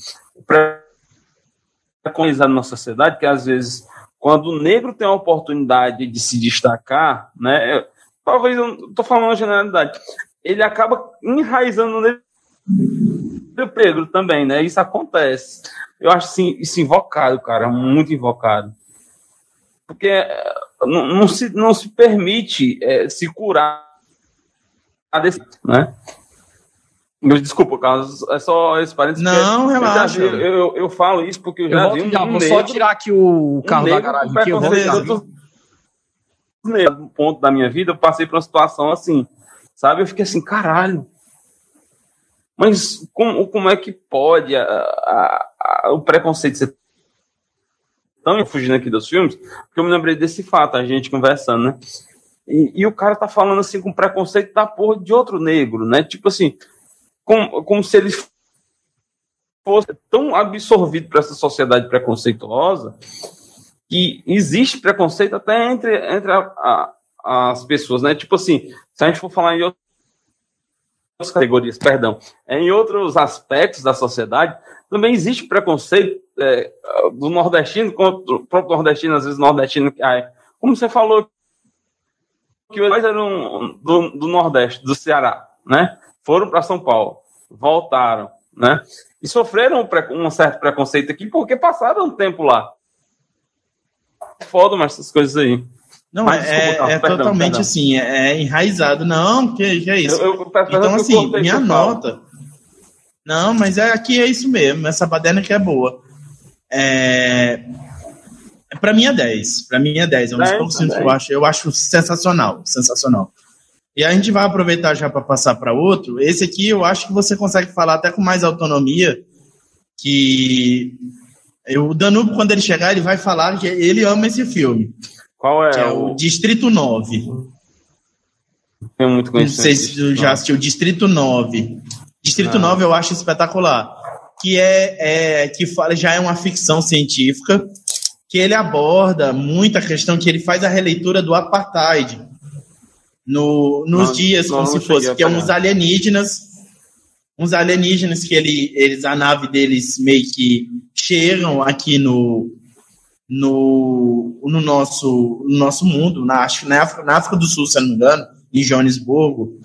Speaker 3: preconizado na sociedade, que às vezes quando o negro tem a oportunidade de se destacar, né? Talvez eu estou falando a generalidade, ele acaba enraizando no negro também, né? Isso acontece. Eu acho assim, isso invocado, cara, muito invocado. Porque é, não, não se, não se permite é, se curar desse, né? Desculpa, Carlos, é só esse parênteses.
Speaker 1: Não, relaxa.
Speaker 3: Eu, eu, eu, falo isso porque eu já eu vi um,
Speaker 2: já,
Speaker 3: um
Speaker 2: vou negro, só tirar aqui o carro um da garagem. Aqui, eu vou
Speaker 3: ponto da minha vida, eu passei por uma situação assim, sabe? Eu fiquei assim, caralho. Mas como, como é que pode a, a, a, o preconceito ser tão fugindo aqui dos filmes? Porque eu me lembrei desse fato, a gente conversando, né? E, e o cara tá falando assim com preconceito da porra de outro negro, né? Tipo assim, como, como se ele fosse tão absorvido para essa sociedade preconceituosa que existe preconceito até entre, entre a, a, as pessoas, né? Tipo assim, se a gente for falar em outras categorias, perdão, em outros aspectos da sociedade, também existe preconceito é, do nordestino contra o próprio nordestino, às vezes nordestino, como você falou, que os eram do, do Nordeste, do Ceará, né? foram para São Paulo, voltaram, né? E sofreram um, certo preconceito aqui porque passaram um tempo lá. foda, mas essas coisas aí.
Speaker 1: Não, mas, é, desculpa, é perdão, totalmente perdão. assim, é, é, enraizado. Não, que, que é isso? Eu, eu, então, assim, minha nota. Não, mas é, aqui é isso mesmo, essa baderna que é boa. É, para mim é 10. Para mim é 10. É um dos poucos filmes que eu acho, eu acho sensacional. Sensacional. E a gente vai aproveitar já para passar para outro. Esse aqui eu acho que você consegue falar até com mais autonomia. Que o Danube, quando ele chegar, ele vai falar que ele ama esse filme.
Speaker 3: Qual é?
Speaker 1: é o... o Distrito 9.
Speaker 3: Tem muito conhecimento.
Speaker 1: Não sei se você já assistiu Distrito 9. Distrito ah. 9 eu acho espetacular. Que é, é que fala, já é uma ficção científica que ele aborda muita questão que ele faz a releitura do apartheid no, nos não, dias, como se fosse, que é uns alienígenas, uns alienígenas que ele, eles, a nave deles meio que chegam aqui no, no, no, nosso, no nosso mundo, na, na, África, na África do Sul, se não me engano, em Joanesburgo.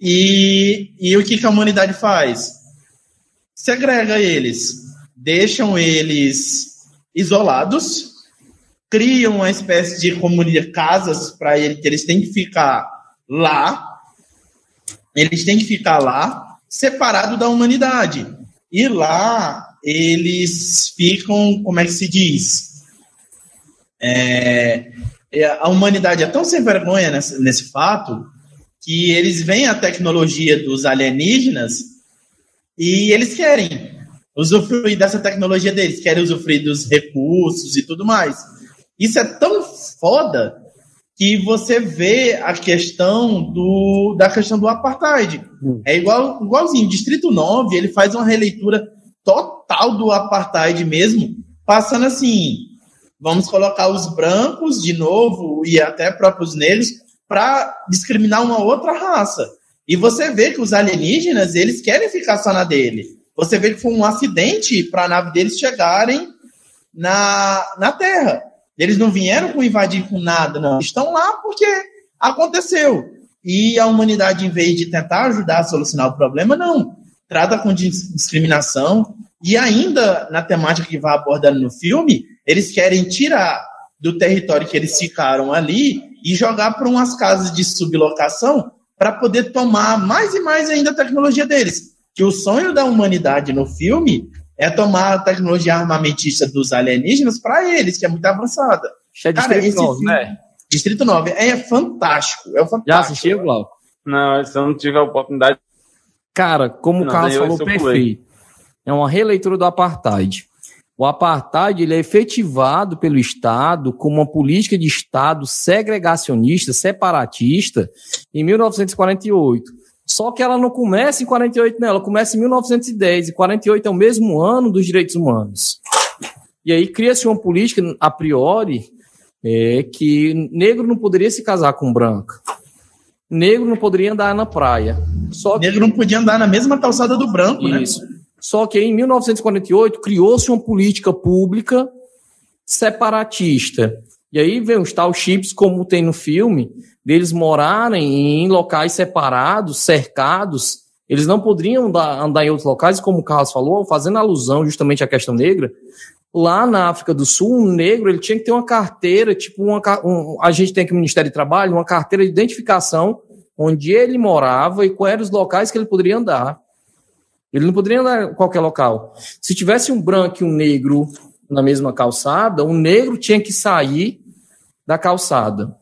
Speaker 1: E, e o que, que a humanidade faz? Segrega eles, deixam eles isolados, criam uma espécie de comunidade, casas para eles, que eles têm que ficar lá, eles têm que ficar lá, separado da humanidade. E lá eles ficam, como é que se diz? É, é a humanidade é tão sem vergonha nesse, nesse fato que eles veem a tecnologia dos alienígenas e eles querem usufruir dessa tecnologia deles, querem usufruir dos recursos e tudo mais. Isso é tão foda que você vê a questão do, da questão do apartheid. Hum. É igual, igualzinho, Distrito 9, ele faz uma releitura total do apartheid mesmo, passando assim, vamos colocar os brancos de novo e até próprios negros para discriminar uma outra raça. E você vê que os alienígenas, eles querem ficar só na dele você vê que foi um acidente para a nave deles chegarem na, na Terra. Eles não vieram com invadir com nada, não. Estão lá porque aconteceu. E a humanidade, em vez de tentar ajudar a solucionar o problema, não. Trata com discriminação. E ainda, na temática que vai abordando no filme, eles querem tirar do território que eles ficaram ali e jogar para umas casas de sublocação para poder tomar mais e mais ainda a tecnologia deles que o sonho da humanidade no filme é tomar a tecnologia armamentista dos alienígenas para eles, que é muito avançada.
Speaker 2: É Cara, Distrito 9, filme, né?
Speaker 1: Distrito 9 é fantástico, é fantástico.
Speaker 2: Já assistiu, Glauco?
Speaker 3: Não, se eu não tiver a oportunidade.
Speaker 2: Cara, como não, o Carlos falou, perfeito. É uma releitura do apartheid. O apartheid ele é efetivado pelo Estado como uma política de Estado segregacionista, separatista, em 1948. Só que ela não começa em 48, não, ela começa em 1910, e 48 é o mesmo ano dos direitos humanos. E aí cria-se uma política, a priori, é, que negro não poderia se casar com branca. Negro não poderia andar na praia. Só
Speaker 1: que... Negro não podia andar na mesma calçada do branco, né? Isso. né?
Speaker 2: Só que em 1948 criou-se uma política pública separatista. E aí vem os tal chips, como tem no filme, deles morarem em locais separados, cercados, eles não poderiam andar, andar em outros locais, como o Carlos falou, fazendo alusão justamente à questão negra. Lá na África do Sul, um negro ele tinha que ter uma carteira, tipo uma, um, a gente tem aqui no Ministério de Trabalho, uma carteira de identificação onde ele morava e quais eram os locais que ele poderia andar. Ele não poderia andar em qualquer local. Se tivesse um branco e um negro na mesma calçada, o negro tinha que sair da calçada.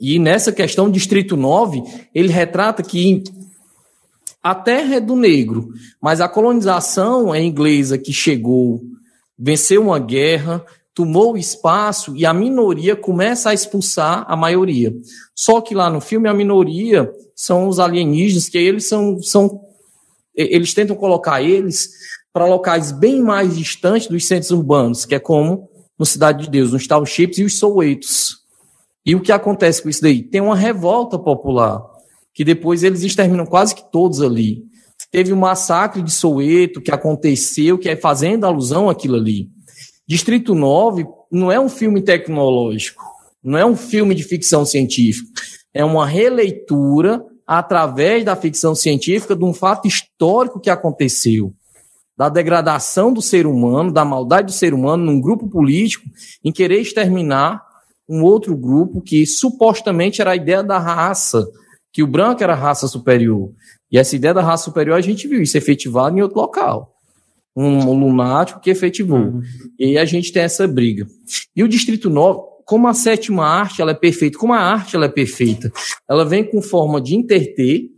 Speaker 2: E nessa questão, Distrito 9, ele retrata que a terra é do negro, mas a colonização é inglesa que chegou, venceu uma guerra, tomou o espaço e a minoria começa a expulsar a maioria. Só que lá no filme a minoria são os alienígenas, que eles são, são eles tentam colocar eles para locais bem mais distantes dos centros urbanos, que é como no Cidade de Deus, nos townships e os souetos. E o que acontece com isso daí? Tem uma revolta popular, que depois eles exterminam quase que todos ali. Teve o um massacre de Soweto que aconteceu, que é fazendo alusão àquilo ali. Distrito 9 não é um filme tecnológico, não é um filme de ficção científica, é uma releitura através da ficção científica de um fato histórico que aconteceu. da degradação do ser humano, da maldade do ser humano num grupo político em querer exterminar um outro grupo que supostamente era a ideia da raça, que o branco era a raça superior. E essa ideia da raça superior a gente viu isso efetivado em outro local. Um lunático que efetivou. Uhum. E a gente tem essa briga. E o Distrito 9, como a sétima arte ela é perfeita, como a arte ela é perfeita, ela vem com forma de interter,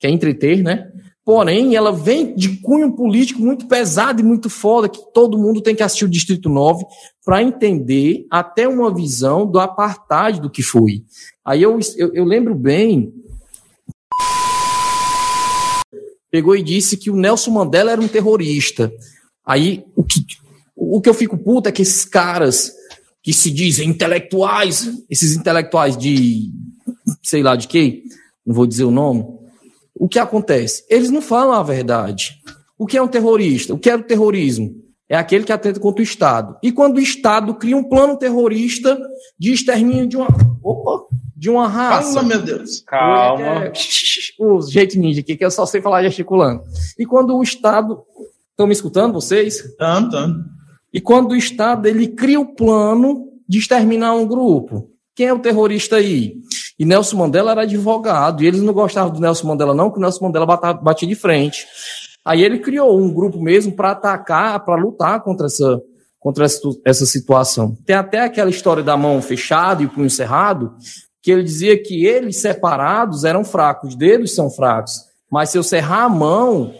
Speaker 2: que é entreter, né? Porém, ela vem de cunho político muito pesado e muito foda, que todo mundo tem que assistir o Distrito 9 para entender até uma visão do apartheid do que foi. Aí eu, eu, eu lembro bem pegou e disse que o Nelson Mandela era um terrorista. Aí o que, o que eu fico puto é que esses caras que se dizem intelectuais, esses intelectuais de sei lá de quê, não vou dizer o nome, o que acontece? Eles não falam a verdade. O que é um terrorista? O que é o terrorismo? É aquele que atenta contra o Estado. E quando o Estado cria um plano terrorista de extermínio de uma. Opa! de uma raça.
Speaker 1: Calma, meu Deus.
Speaker 3: Calma. É,
Speaker 2: o jeito ninja aqui, que eu só sei falar gesticulando. E quando o Estado. Estão me escutando, vocês?
Speaker 1: Estão, estão.
Speaker 2: E quando o Estado ele cria o plano de exterminar um grupo. Quem é o terrorista aí? E Nelson Mandela era advogado, e eles não gostavam do Nelson Mandela, não, porque o Nelson Mandela batia de frente. Aí ele criou um grupo mesmo para atacar, para lutar contra essa, contra essa situação. Tem até aquela história da mão fechada e o punho cerrado, que ele dizia que eles separados eram fracos, os dedos são fracos, mas se eu cerrar a mão,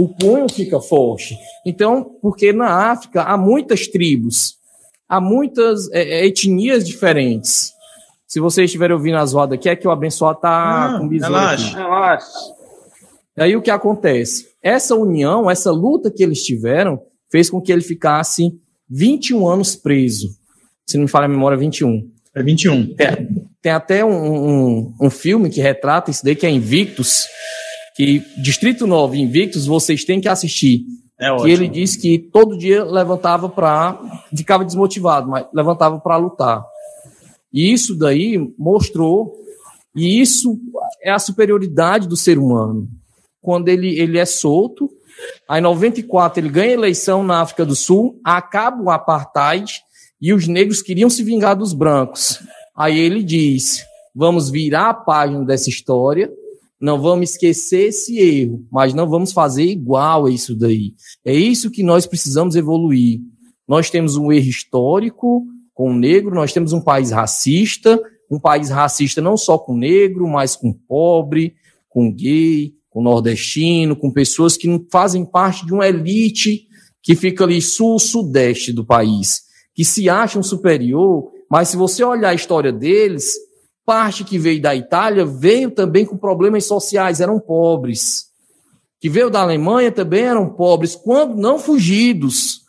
Speaker 2: o punho fica forte. Então, porque na África há muitas tribos, há muitas é, é etnias diferentes. Se vocês estiverem ouvindo as rodas aqui, é que o abençoado está com besouro
Speaker 1: relaxa.
Speaker 3: Relaxa.
Speaker 2: Aí o que acontece? Essa união, essa luta que eles tiveram, fez com que ele ficasse 21 anos preso. Se não me falha a memória, 21.
Speaker 1: É 21.
Speaker 2: É, tem até um, um, um, filme que retrata isso daí, que é Invictus, que Distrito 9 Invictus vocês têm que assistir. É ótimo. ele diz que todo dia levantava para. ficava desmotivado, mas levantava para lutar. E isso daí mostrou, e isso é a superioridade do ser humano. Quando ele, ele é solto, aí em 94 ele ganha eleição na África do Sul, acaba o apartheid, e os negros queriam se vingar dos brancos. Aí ele diz: vamos virar a página dessa história, não vamos esquecer esse erro, mas não vamos fazer igual a isso daí. É isso que nós precisamos evoluir. Nós temos um erro histórico com o negro, nós temos um país racista, um país racista não só com negro, mas com pobre, com gay, com nordestino, com pessoas que não fazem parte de uma elite que fica ali sul-sudeste do país, que se acham superior mas se você olhar a história deles, parte que veio da Itália veio também com problemas sociais, eram pobres. Que veio da Alemanha também eram pobres, quando não fugidos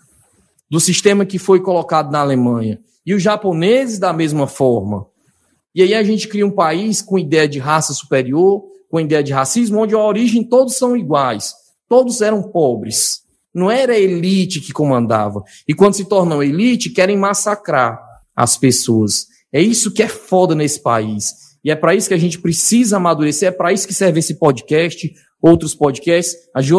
Speaker 2: do sistema que foi colocado na Alemanha. E os japoneses da mesma forma. E aí a gente cria um país com ideia de raça superior, com ideia de racismo, onde a origem todos são iguais. Todos eram pobres. Não era a elite que comandava. E quando se tornam elite, querem massacrar as pessoas. É isso que é foda nesse país. E é para isso que a gente precisa amadurecer, é para isso que serve esse podcast, outros podcasts.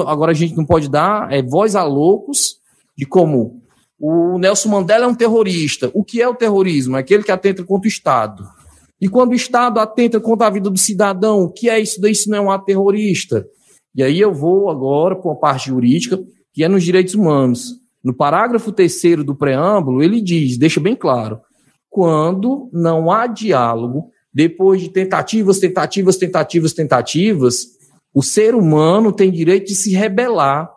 Speaker 2: Agora a gente não pode dar é, voz a loucos de como o Nelson Mandela é um terrorista. O que é o terrorismo? É aquele que atenta contra o Estado. E quando o Estado atenta contra a vida do cidadão, o que é isso daí? Isso não é um ato terrorista. E aí eu vou agora para uma parte jurídica, que é nos direitos humanos. No parágrafo terceiro do preâmbulo, ele diz, deixa bem claro, quando não há diálogo, depois de tentativas, tentativas, tentativas, tentativas, o ser humano tem direito de se rebelar.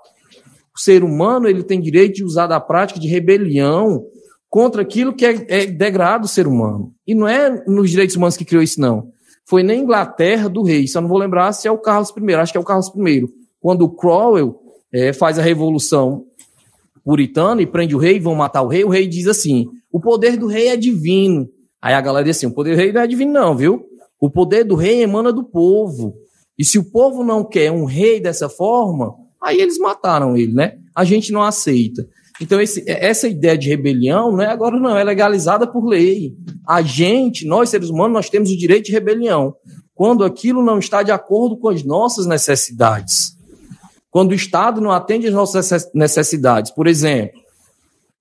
Speaker 2: O ser humano ele tem direito de usar da prática de rebelião contra aquilo que é, é degrada o ser humano. E não é nos direitos humanos que criou isso, não. Foi na Inglaterra do rei. Só não vou lembrar se é o Carlos I, acho que é o Carlos I. Quando o é, faz a revolução puritano e prende o rei, vão matar o rei, o rei diz assim: o poder do rei é divino. Aí a galera diz assim: o poder do rei não é divino, não, viu? O poder do rei emana do povo. E se o povo não quer um rei dessa forma, aí eles mataram ele, né? A gente não aceita. Então, esse, essa ideia de rebelião não é agora, não, é legalizada por lei. A gente, nós seres humanos, nós temos o direito de rebelião. Quando aquilo não está de acordo com as nossas necessidades. Quando o Estado não atende às nossas necessidades, por exemplo,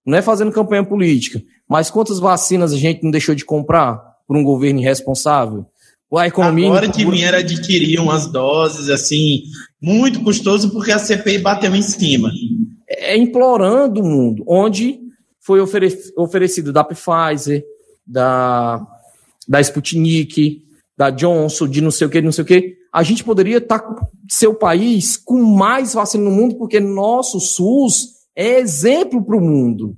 Speaker 2: não é fazendo campanha política, mas quantas vacinas a gente não deixou de comprar por um governo irresponsável?
Speaker 1: A economia Agora que vieram adquirir umas doses, assim, muito custoso porque a CPI bateu em cima.
Speaker 2: É implorando o mundo, onde foi oferecido da Pfizer, da, da Sputnik, da Johnson, de não sei o que, não sei o que. A gente poderia estar tá, ser o país com mais vacina no mundo, porque nosso SUS é exemplo para o mundo.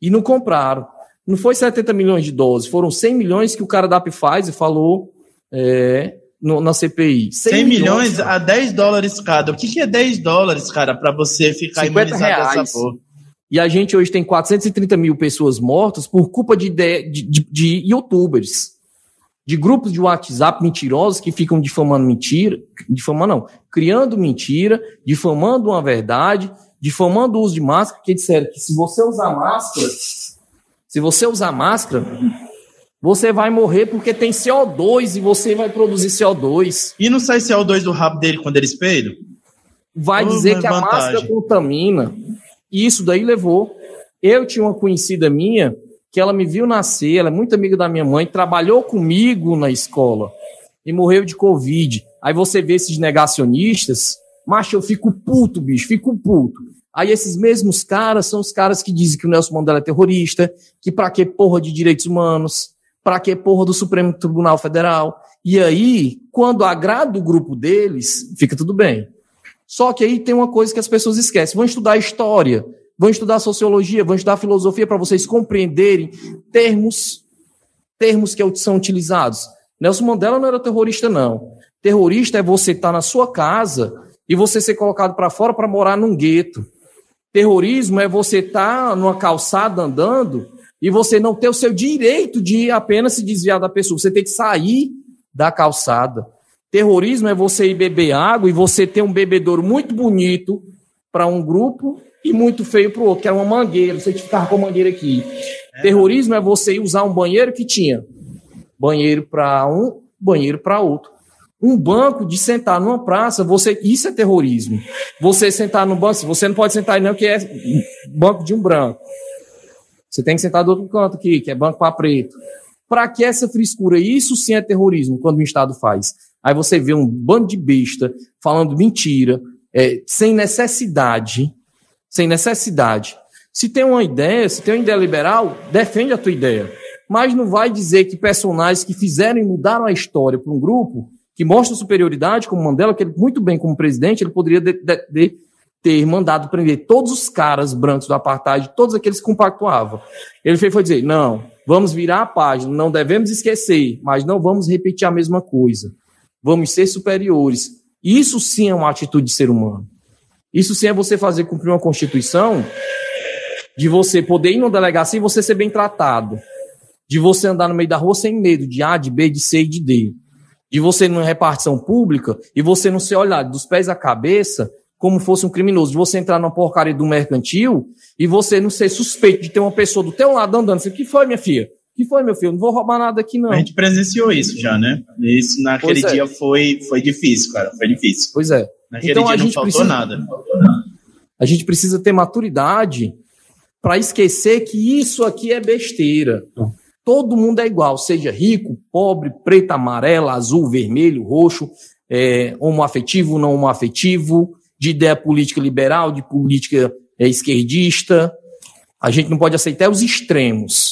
Speaker 2: E não compraram. Não foi 70 milhões de doses, foram 100 milhões que o cara da Pfizer falou é, no, na CPI.
Speaker 1: 100, 100 milhões, milhões a 10 dólares cada. O que, que é 10 dólares, cara, para você ficar imunizado reais. dessa porra?
Speaker 2: E a gente hoje tem 430 mil pessoas mortas por culpa de, de, de, de youtubers, de grupos de WhatsApp mentirosos que ficam difamando mentira, difamando não, criando mentira, difamando uma verdade, difamando o uso de máscara, que disseram que se você usar máscara, se você usar máscara, você vai morrer porque tem CO2 e você vai produzir CO2.
Speaker 1: E não sai CO2 do rabo dele quando ele espelha?
Speaker 2: Vai oh, dizer que vantagem. a máscara contamina. E isso daí levou. Eu tinha uma conhecida minha que ela me viu nascer, ela é muito amiga da minha mãe, trabalhou comigo na escola e morreu de Covid. Aí você vê esses negacionistas, macho, eu fico puto, bicho, fico puto. Aí esses mesmos caras são os caras que dizem que o Nelson Mandela é terrorista, que pra que porra de direitos humanos, pra que porra do Supremo Tribunal Federal. E aí, quando agrada o grupo deles, fica tudo bem. Só que aí tem uma coisa que as pessoas esquecem. Vão estudar história, vão estudar sociologia, vão estudar filosofia para vocês compreenderem termos, termos que são utilizados. Nelson Mandela não era terrorista, não. Terrorista é você estar tá na sua casa e você ser colocado para fora para morar num gueto. Terrorismo é você estar tá numa calçada andando e você não ter o seu direito de apenas se desviar da pessoa. Você tem que sair da calçada. Terrorismo é você ir beber água e você ter um bebedouro muito bonito para um grupo e muito feio para o outro, que era uma mangueira. Você ficava com a mangueira aqui. Terrorismo é você usar um banheiro que tinha banheiro para um, banheiro para outro. Um banco de sentar numa praça, você isso é terrorismo. Você sentar no banco, você não pode sentar aí não, que é banco de um branco. Você tem que sentar do outro canto aqui, que é banco para preto. Para que essa frescura? Isso sim é terrorismo, quando o Estado faz. Aí você vê um bando de besta falando mentira, é, sem necessidade, sem necessidade. Se tem uma ideia, se tem uma ideia liberal, defende a tua ideia. Mas não vai dizer que personagens que fizeram e mudaram a história para um grupo que mostra superioridade, como Mandela, que ele, muito bem como presidente, ele poderia de, de, de ter mandado prender todos os caras brancos do apartheid, todos aqueles que compactuavam. Ele fez foi dizer: não, vamos virar a página, não devemos esquecer, mas não vamos repetir a mesma coisa vamos ser superiores. Isso sim é uma atitude de ser humano. Isso sim é você fazer cumprir uma constituição de você poder ir numa delegacia e você ser bem tratado. De você andar no meio da rua sem medo de A, de B, de C e de D. De você numa repartição pública e você não ser olhado dos pés à cabeça como fosse um criminoso. De você entrar numa porcaria do mercantil e você não ser suspeito de ter uma pessoa do teu lado andando. O que foi, minha filha? Que foi, meu filho? Não vou roubar nada aqui, não.
Speaker 1: A gente presenciou isso já, né? Isso naquele é. dia foi, foi difícil, cara. Foi difícil.
Speaker 2: Pois é.
Speaker 1: Naquele então, dia não faltou precisa, nada.
Speaker 2: A gente precisa ter maturidade para esquecer que isso aqui é besteira. Todo mundo é igual, seja rico, pobre, preto, amarelo, azul, vermelho, roxo, é, homoafetivo, não homoafetivo, de ideia política liberal, de política é, esquerdista. A gente não pode aceitar os extremos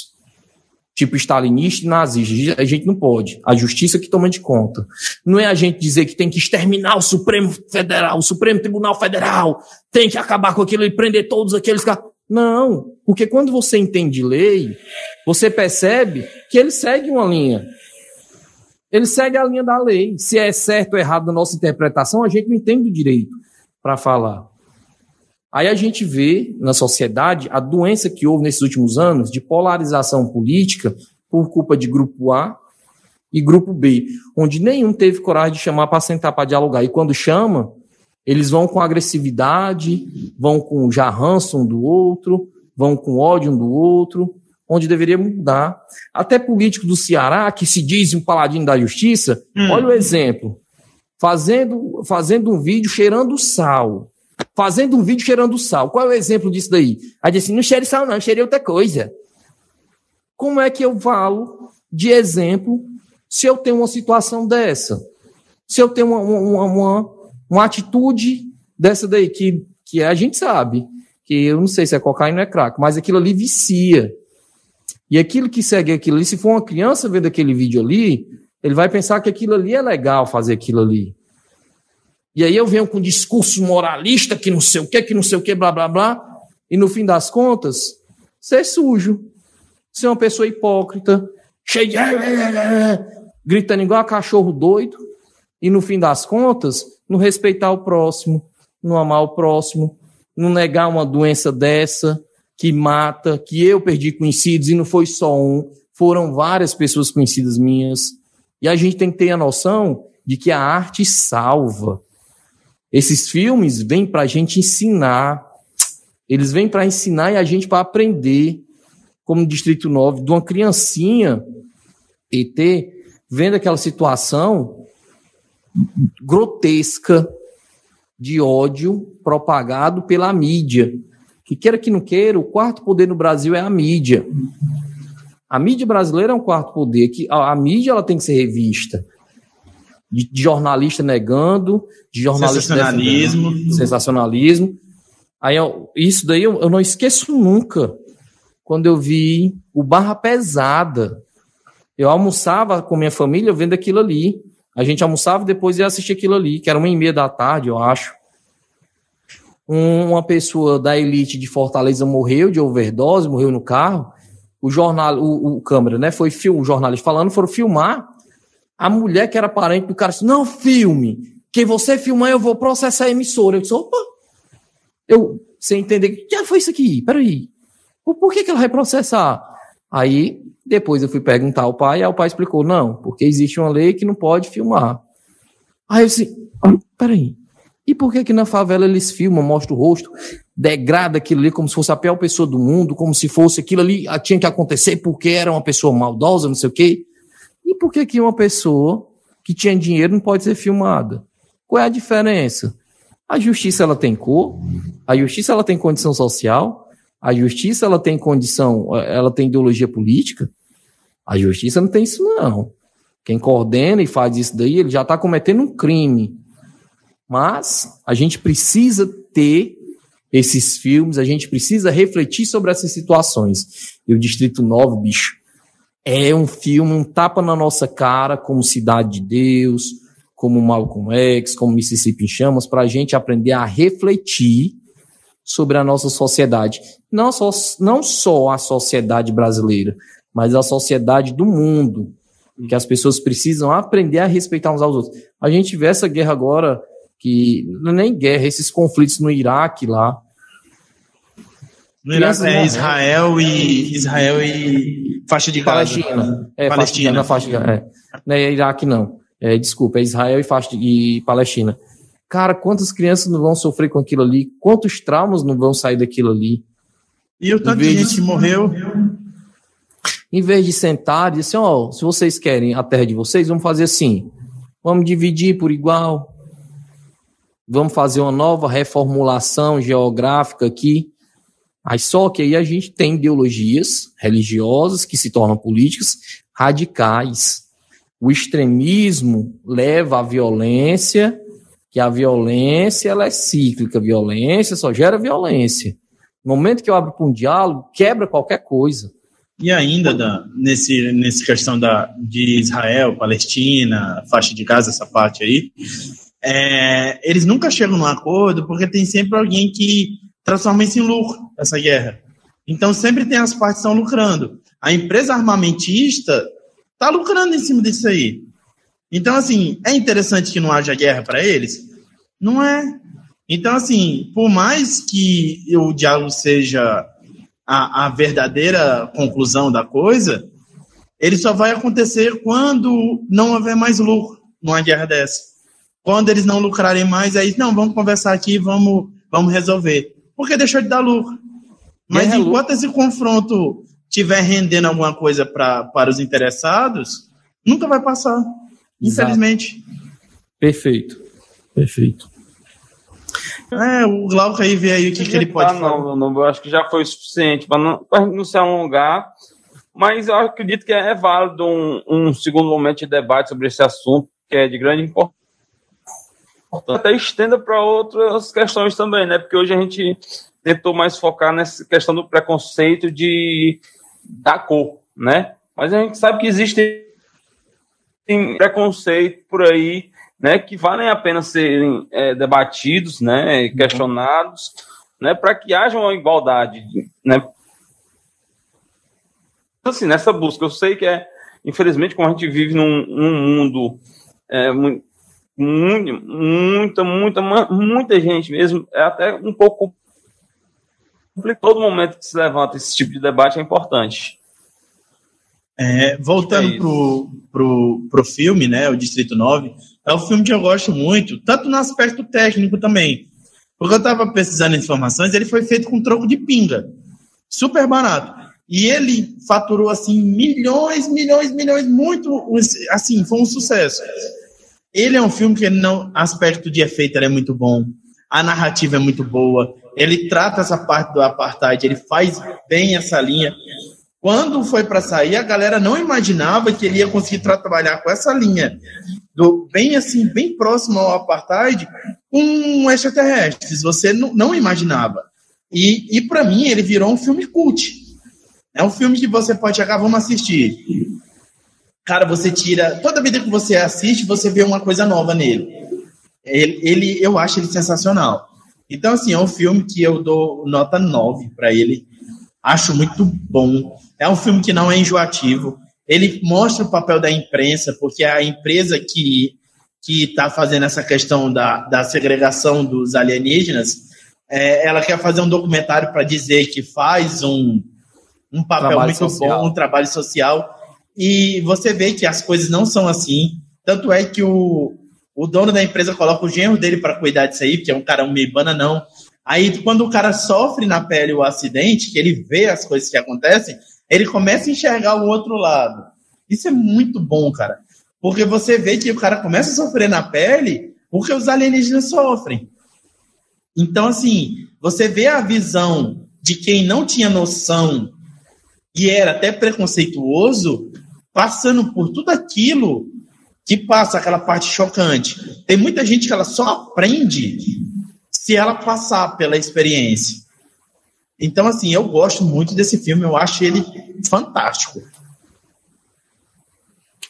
Speaker 2: tipo stalinista e nazista. A gente não pode. A justiça que toma de conta. Não é a gente dizer que tem que exterminar o Supremo Federal, o Supremo Tribunal Federal, tem que acabar com aquilo e prender todos aqueles caras. Não, porque quando você entende lei, você percebe que ele segue uma linha. Ele segue a linha da lei. Se é certo ou errado na nossa interpretação, a gente não entende o direito para falar. Aí a gente vê na sociedade a doença que houve nesses últimos anos de polarização política por culpa de grupo A e grupo B, onde nenhum teve coragem de chamar para sentar para dialogar. E quando chama, eles vão com agressividade, vão com jarranço um do outro, vão com ódio um do outro, onde deveria mudar. Até político do Ceará, que se diz um paladino da justiça, hum. olha o exemplo. fazendo, fazendo um vídeo cheirando sal. Fazendo um vídeo cheirando sal. Qual é o exemplo disso daí? Aí disse, não cheire sal, não, cheire outra coisa. Como é que eu falo de exemplo se eu tenho uma situação dessa? Se eu tenho uma, uma, uma, uma atitude dessa daí, que, que a gente sabe, que eu não sei se é cocaína ou é crack, mas aquilo ali vicia. E aquilo que segue aquilo ali, se for uma criança vendo aquele vídeo ali, ele vai pensar que aquilo ali é legal fazer aquilo ali. E aí eu venho com discurso moralista que não sei o que, que não sei o que, blá, blá, blá. E no fim das contas, você é sujo. Você é uma pessoa hipócrita, cheio de. gritando igual a cachorro doido. E no fim das contas, não respeitar o próximo, não amar o próximo, não negar uma doença dessa que mata, que eu perdi conhecidos e não foi só um, foram várias pessoas conhecidas minhas. E a gente tem que ter a noção de que a arte salva. Esses filmes vêm para a gente ensinar, eles vêm para ensinar e a gente para aprender, como Distrito 9, de uma criancinha ET, vendo aquela situação grotesca de ódio propagado pela mídia. Que queira que não queira, o quarto poder no Brasil é a mídia. A mídia brasileira é um quarto poder que a, a mídia ela tem que ser revista. De, de jornalista negando, de jornalista
Speaker 1: sensacionalismo,
Speaker 2: sensacionalismo. Aí eu, isso daí eu, eu não esqueço nunca quando eu vi o Barra Pesada. Eu almoçava com minha família vendo aquilo ali. A gente almoçava e depois ia assistir aquilo ali, que era uma e meia da tarde, eu acho. uma pessoa da elite de Fortaleza morreu de overdose, morreu no carro. O jornal, o, o câmera, né? Foi o jornalista falando, foram filmar. A mulher que era parente do cara disse: Não, filme. Que você filmar, eu vou processar a emissora. Eu disse: opa! Eu, sem entender, que foi isso aqui? Peraí. Por que, que ela vai processar? Aí depois eu fui perguntar ao pai, e o pai explicou: não, porque existe uma lei que não pode filmar. Aí eu disse: ah, peraí, e por que que na favela eles filmam, mostram o rosto, degrada aquilo ali como se fosse a pior pessoa do mundo, como se fosse aquilo ali ah, tinha que acontecer porque era uma pessoa maldosa, não sei o quê? E por que que uma pessoa que tinha dinheiro não pode ser filmada? Qual é a diferença? A justiça ela tem cor, a justiça ela tem condição social, a justiça ela tem condição, ela tem ideologia política. A justiça não tem isso, não. Quem coordena e faz isso daí, ele já está cometendo um crime. Mas a gente precisa ter esses filmes, a gente precisa refletir sobre essas situações. E o Distrito 9, bicho, é um filme, um tapa na nossa cara, como Cidade de Deus, como Malcolm X, como Mississippi Chamas, para a gente aprender a refletir sobre a nossa sociedade. Não só, não só a sociedade brasileira, mas a sociedade do mundo, que as pessoas precisam aprender a respeitar uns aos outros. A gente vê essa guerra agora, que é nem guerra, esses conflitos no Iraque lá.
Speaker 1: No Iraque é Israel e Israel e faixa de
Speaker 2: Palestina. É, Palestina. Faixa de, é. Não é Iraque não. É, desculpa, é Israel e faixa de, e Palestina. Cara, quantas crianças não vão sofrer com aquilo ali? Quantos traumas não vão sair daquilo ali?
Speaker 1: E o tanto de gente que morreu
Speaker 2: em vez de sentar e dizer assim, ó, oh, se vocês querem a terra de vocês, vamos fazer assim. Vamos dividir por igual. Vamos fazer uma nova reformulação geográfica aqui. Aí só que aí a gente tem ideologias religiosas que se tornam políticas radicais. O extremismo leva à violência, que a violência ela é cíclica, violência só gera violência. No momento que eu abro para um diálogo, quebra qualquer coisa.
Speaker 1: E ainda da, nesse, nesse questão da, de Israel, Palestina, faixa de Gaza, essa parte aí, é, eles nunca chegam num acordo porque tem sempre alguém que transforma isso em lucro, essa guerra. Então sempre tem as partes que estão lucrando. A empresa armamentista está lucrando em cima disso aí. Então, assim, é interessante que não haja guerra para eles? Não é. Então, assim, por mais que o diálogo seja a, a verdadeira conclusão da coisa, ele só vai acontecer quando não houver mais lucro numa guerra dessa. Quando eles não lucrarem mais, aí, não, vamos conversar aqui, vamos, vamos resolver. Porque deixou de dar lucro. Mas enquanto esse confronto estiver rendendo alguma coisa pra, para os interessados, nunca vai passar. Infelizmente.
Speaker 2: Perfeito. Perfeito.
Speaker 1: É, o Glauco aí vê aí o que, que ele pode
Speaker 3: falar. Não, não, eu acho que já foi suficiente para não, não se alongar, mas eu acredito que é, válido um, um segundo momento de debate sobre esse assunto, que é de grande importância. Até estenda para outras questões também, né? Porque hoje a gente tentou mais focar nessa questão do preconceito de da cor, né? Mas a gente sabe que existe preconceito por aí né, que valem a pena serem é, debatidos, né, uhum. questionados, né, para que haja uma igualdade, né. Assim, nessa busca, eu sei que é, infelizmente, como a gente vive num, num mundo é, muito, muita, muita, muita gente mesmo, é até um pouco todo momento que se levanta esse tipo de debate é importante.
Speaker 1: É, voltando é pro, pro, pro filme, né, o Distrito 9, é um filme que eu gosto muito, tanto no aspecto técnico também. Porque eu estava pesquisando informações, ele foi feito com troco de pinga. Super barato. E ele faturou, assim, milhões, milhões, milhões, muito, assim, foi um sucesso. Ele é um filme que não, aspecto de efeito é muito bom, a narrativa é muito boa, ele trata essa parte do apartheid, ele faz bem essa linha. Quando foi para sair, a galera não imaginava que ele ia conseguir trabalhar com essa linha do, bem assim, bem próximo ao apartheid, com extraterrestres. Você não, não imaginava. E, e para mim, ele virou um filme cult. É um filme que você pode chegar, vamos assistir. Cara, você tira. Toda vida que você assiste, você vê uma coisa nova nele. Ele, ele eu acho ele sensacional. Então, assim, é um filme que eu dou nota 9 para ele. Acho muito bom. É um filme que não é enjoativo ele mostra o papel da imprensa, porque a empresa que que está fazendo essa questão da, da segregação dos alienígenas, é, ela quer fazer um documentário para dizer que faz um, um papel trabalho muito social. bom, um trabalho social, e você vê que as coisas não são assim. Tanto é que o, o dono da empresa coloca o genro dele para cuidar disso aí, que é um cara um meio bananão. Aí, quando o cara sofre na pele o acidente, que ele vê as coisas que acontecem, ele começa a enxergar o outro lado. Isso é muito bom, cara. Porque você vê que o cara começa a sofrer na pele porque os alienígenas sofrem. Então, assim, você vê a visão de quem não tinha noção e era até preconceituoso, passando por tudo aquilo que passa aquela parte chocante. Tem muita gente que ela só aprende se ela passar pela experiência. Então, assim, eu gosto muito desse filme, eu acho ele fantástico.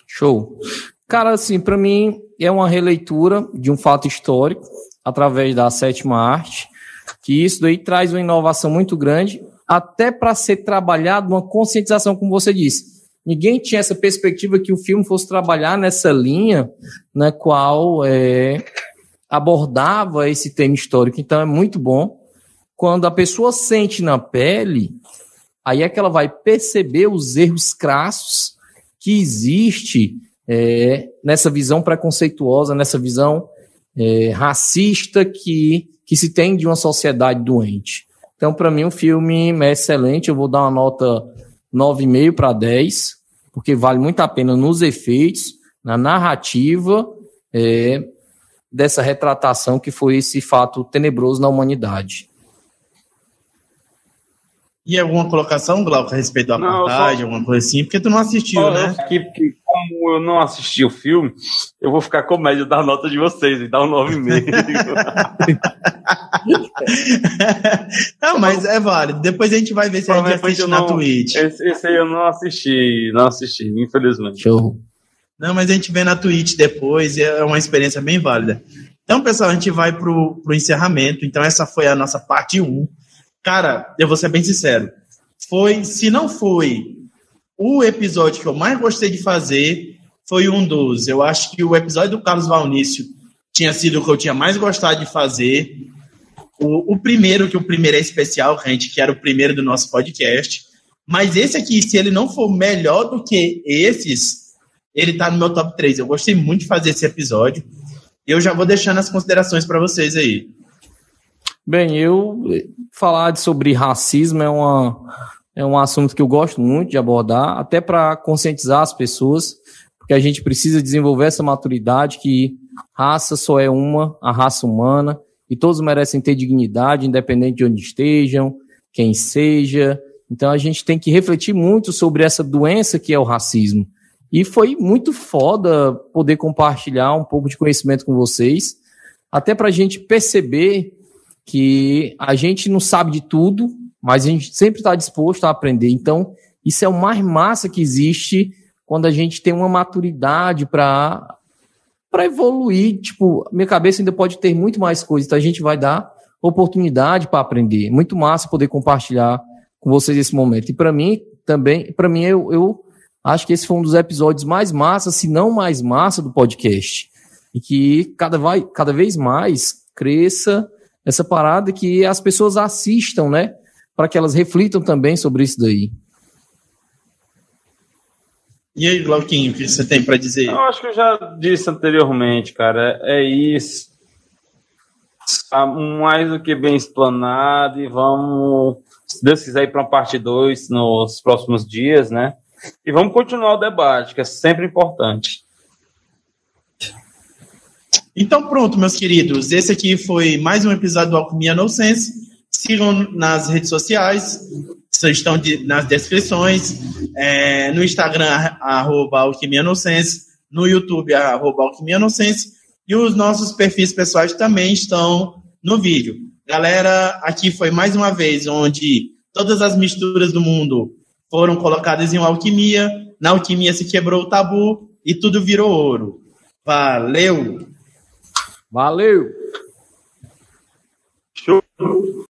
Speaker 2: Show. Cara, assim, para mim é uma releitura de um fato histórico através da sétima arte, que isso daí traz uma inovação muito grande, até para ser trabalhado uma conscientização, como você disse. Ninguém tinha essa perspectiva que o filme fosse trabalhar nessa linha na qual é, abordava esse tema histórico. Então é muito bom quando a pessoa sente na pele, aí é que ela vai perceber os erros crassos que existe é, nessa visão preconceituosa, nessa visão é, racista que, que se tem de uma sociedade doente. Então, para mim, o filme é excelente. Eu vou dar uma nota 9,5 para 10, porque vale muito a pena nos efeitos, na narrativa é, dessa retratação que foi esse fato tenebroso na humanidade.
Speaker 1: E alguma colocação, Glauco, a respeito da apartheid, só... alguma coisa assim? Porque tu não assistiu,
Speaker 3: né? Que, que, como eu não assisti o filme, eu vou ficar com média da nota de vocês e dar um 9,5.
Speaker 1: não, mas é válido. Depois a gente vai ver se a gente assiste na Twitch.
Speaker 3: Esse, esse, aí eu não assisti, não assisti, infelizmente.
Speaker 2: Show.
Speaker 1: Não, mas a gente vê na Twitch depois e é uma experiência bem válida. Então, pessoal, a gente vai pro, pro encerramento. Então, essa foi a nossa parte 1. Cara, eu vou ser bem sincero. Foi, se não foi o episódio que eu mais gostei de fazer, foi um dos. Eu acho que o episódio do Carlos Valnício tinha sido o que eu tinha mais gostado de fazer. O, o primeiro, que o primeiro é especial, gente, que era o primeiro do nosso podcast. Mas esse aqui, se ele não for melhor do que esses, ele tá no meu top 3. Eu gostei muito de fazer esse episódio. Eu já vou deixando as considerações para vocês aí.
Speaker 2: Bem, eu falar sobre racismo é, uma, é um assunto que eu gosto muito de abordar, até para conscientizar as pessoas, porque a gente precisa desenvolver essa maturidade que raça só é uma, a raça humana, e todos merecem ter dignidade, independente de onde estejam, quem seja. Então a gente tem que refletir muito sobre essa doença que é o racismo. E foi muito foda poder compartilhar um pouco de conhecimento com vocês, até para a gente perceber que a gente não sabe de tudo, mas a gente sempre está disposto a aprender. Então, isso é o mais massa que existe quando a gente tem uma maturidade para para evoluir. Tipo, minha cabeça ainda pode ter muito mais coisas, então a gente vai dar oportunidade para aprender. Muito massa poder compartilhar com vocês esse momento. E para mim também, para mim eu, eu acho que esse foi um dos episódios mais massa, se não mais massa do podcast. E que cada, vai, cada vez mais cresça essa parada que as pessoas assistam, né? Para que elas reflitam também sobre isso daí.
Speaker 1: E aí, Glauquinho, o que você tem para dizer?
Speaker 3: Eu acho que eu já disse anteriormente, cara. É isso. Tá mais do que bem explanado e vamos, se Deus quiser, ir para uma parte 2 nos próximos dias, né? E vamos continuar o debate, que é sempre importante.
Speaker 1: Então, pronto, meus queridos. Esse aqui foi mais um episódio do Alquimia No Sense. Sigam nas redes sociais, estão de, nas descrições. É, no Instagram, arroba Alquimia No YouTube, arroba Alquimia No Sense. E os nossos perfis pessoais também estão no vídeo. Galera, aqui foi mais uma vez onde todas as misturas do mundo foram colocadas em uma alquimia. Na alquimia se quebrou o tabu e tudo virou ouro. Valeu!
Speaker 2: Valeu!
Speaker 3: Show!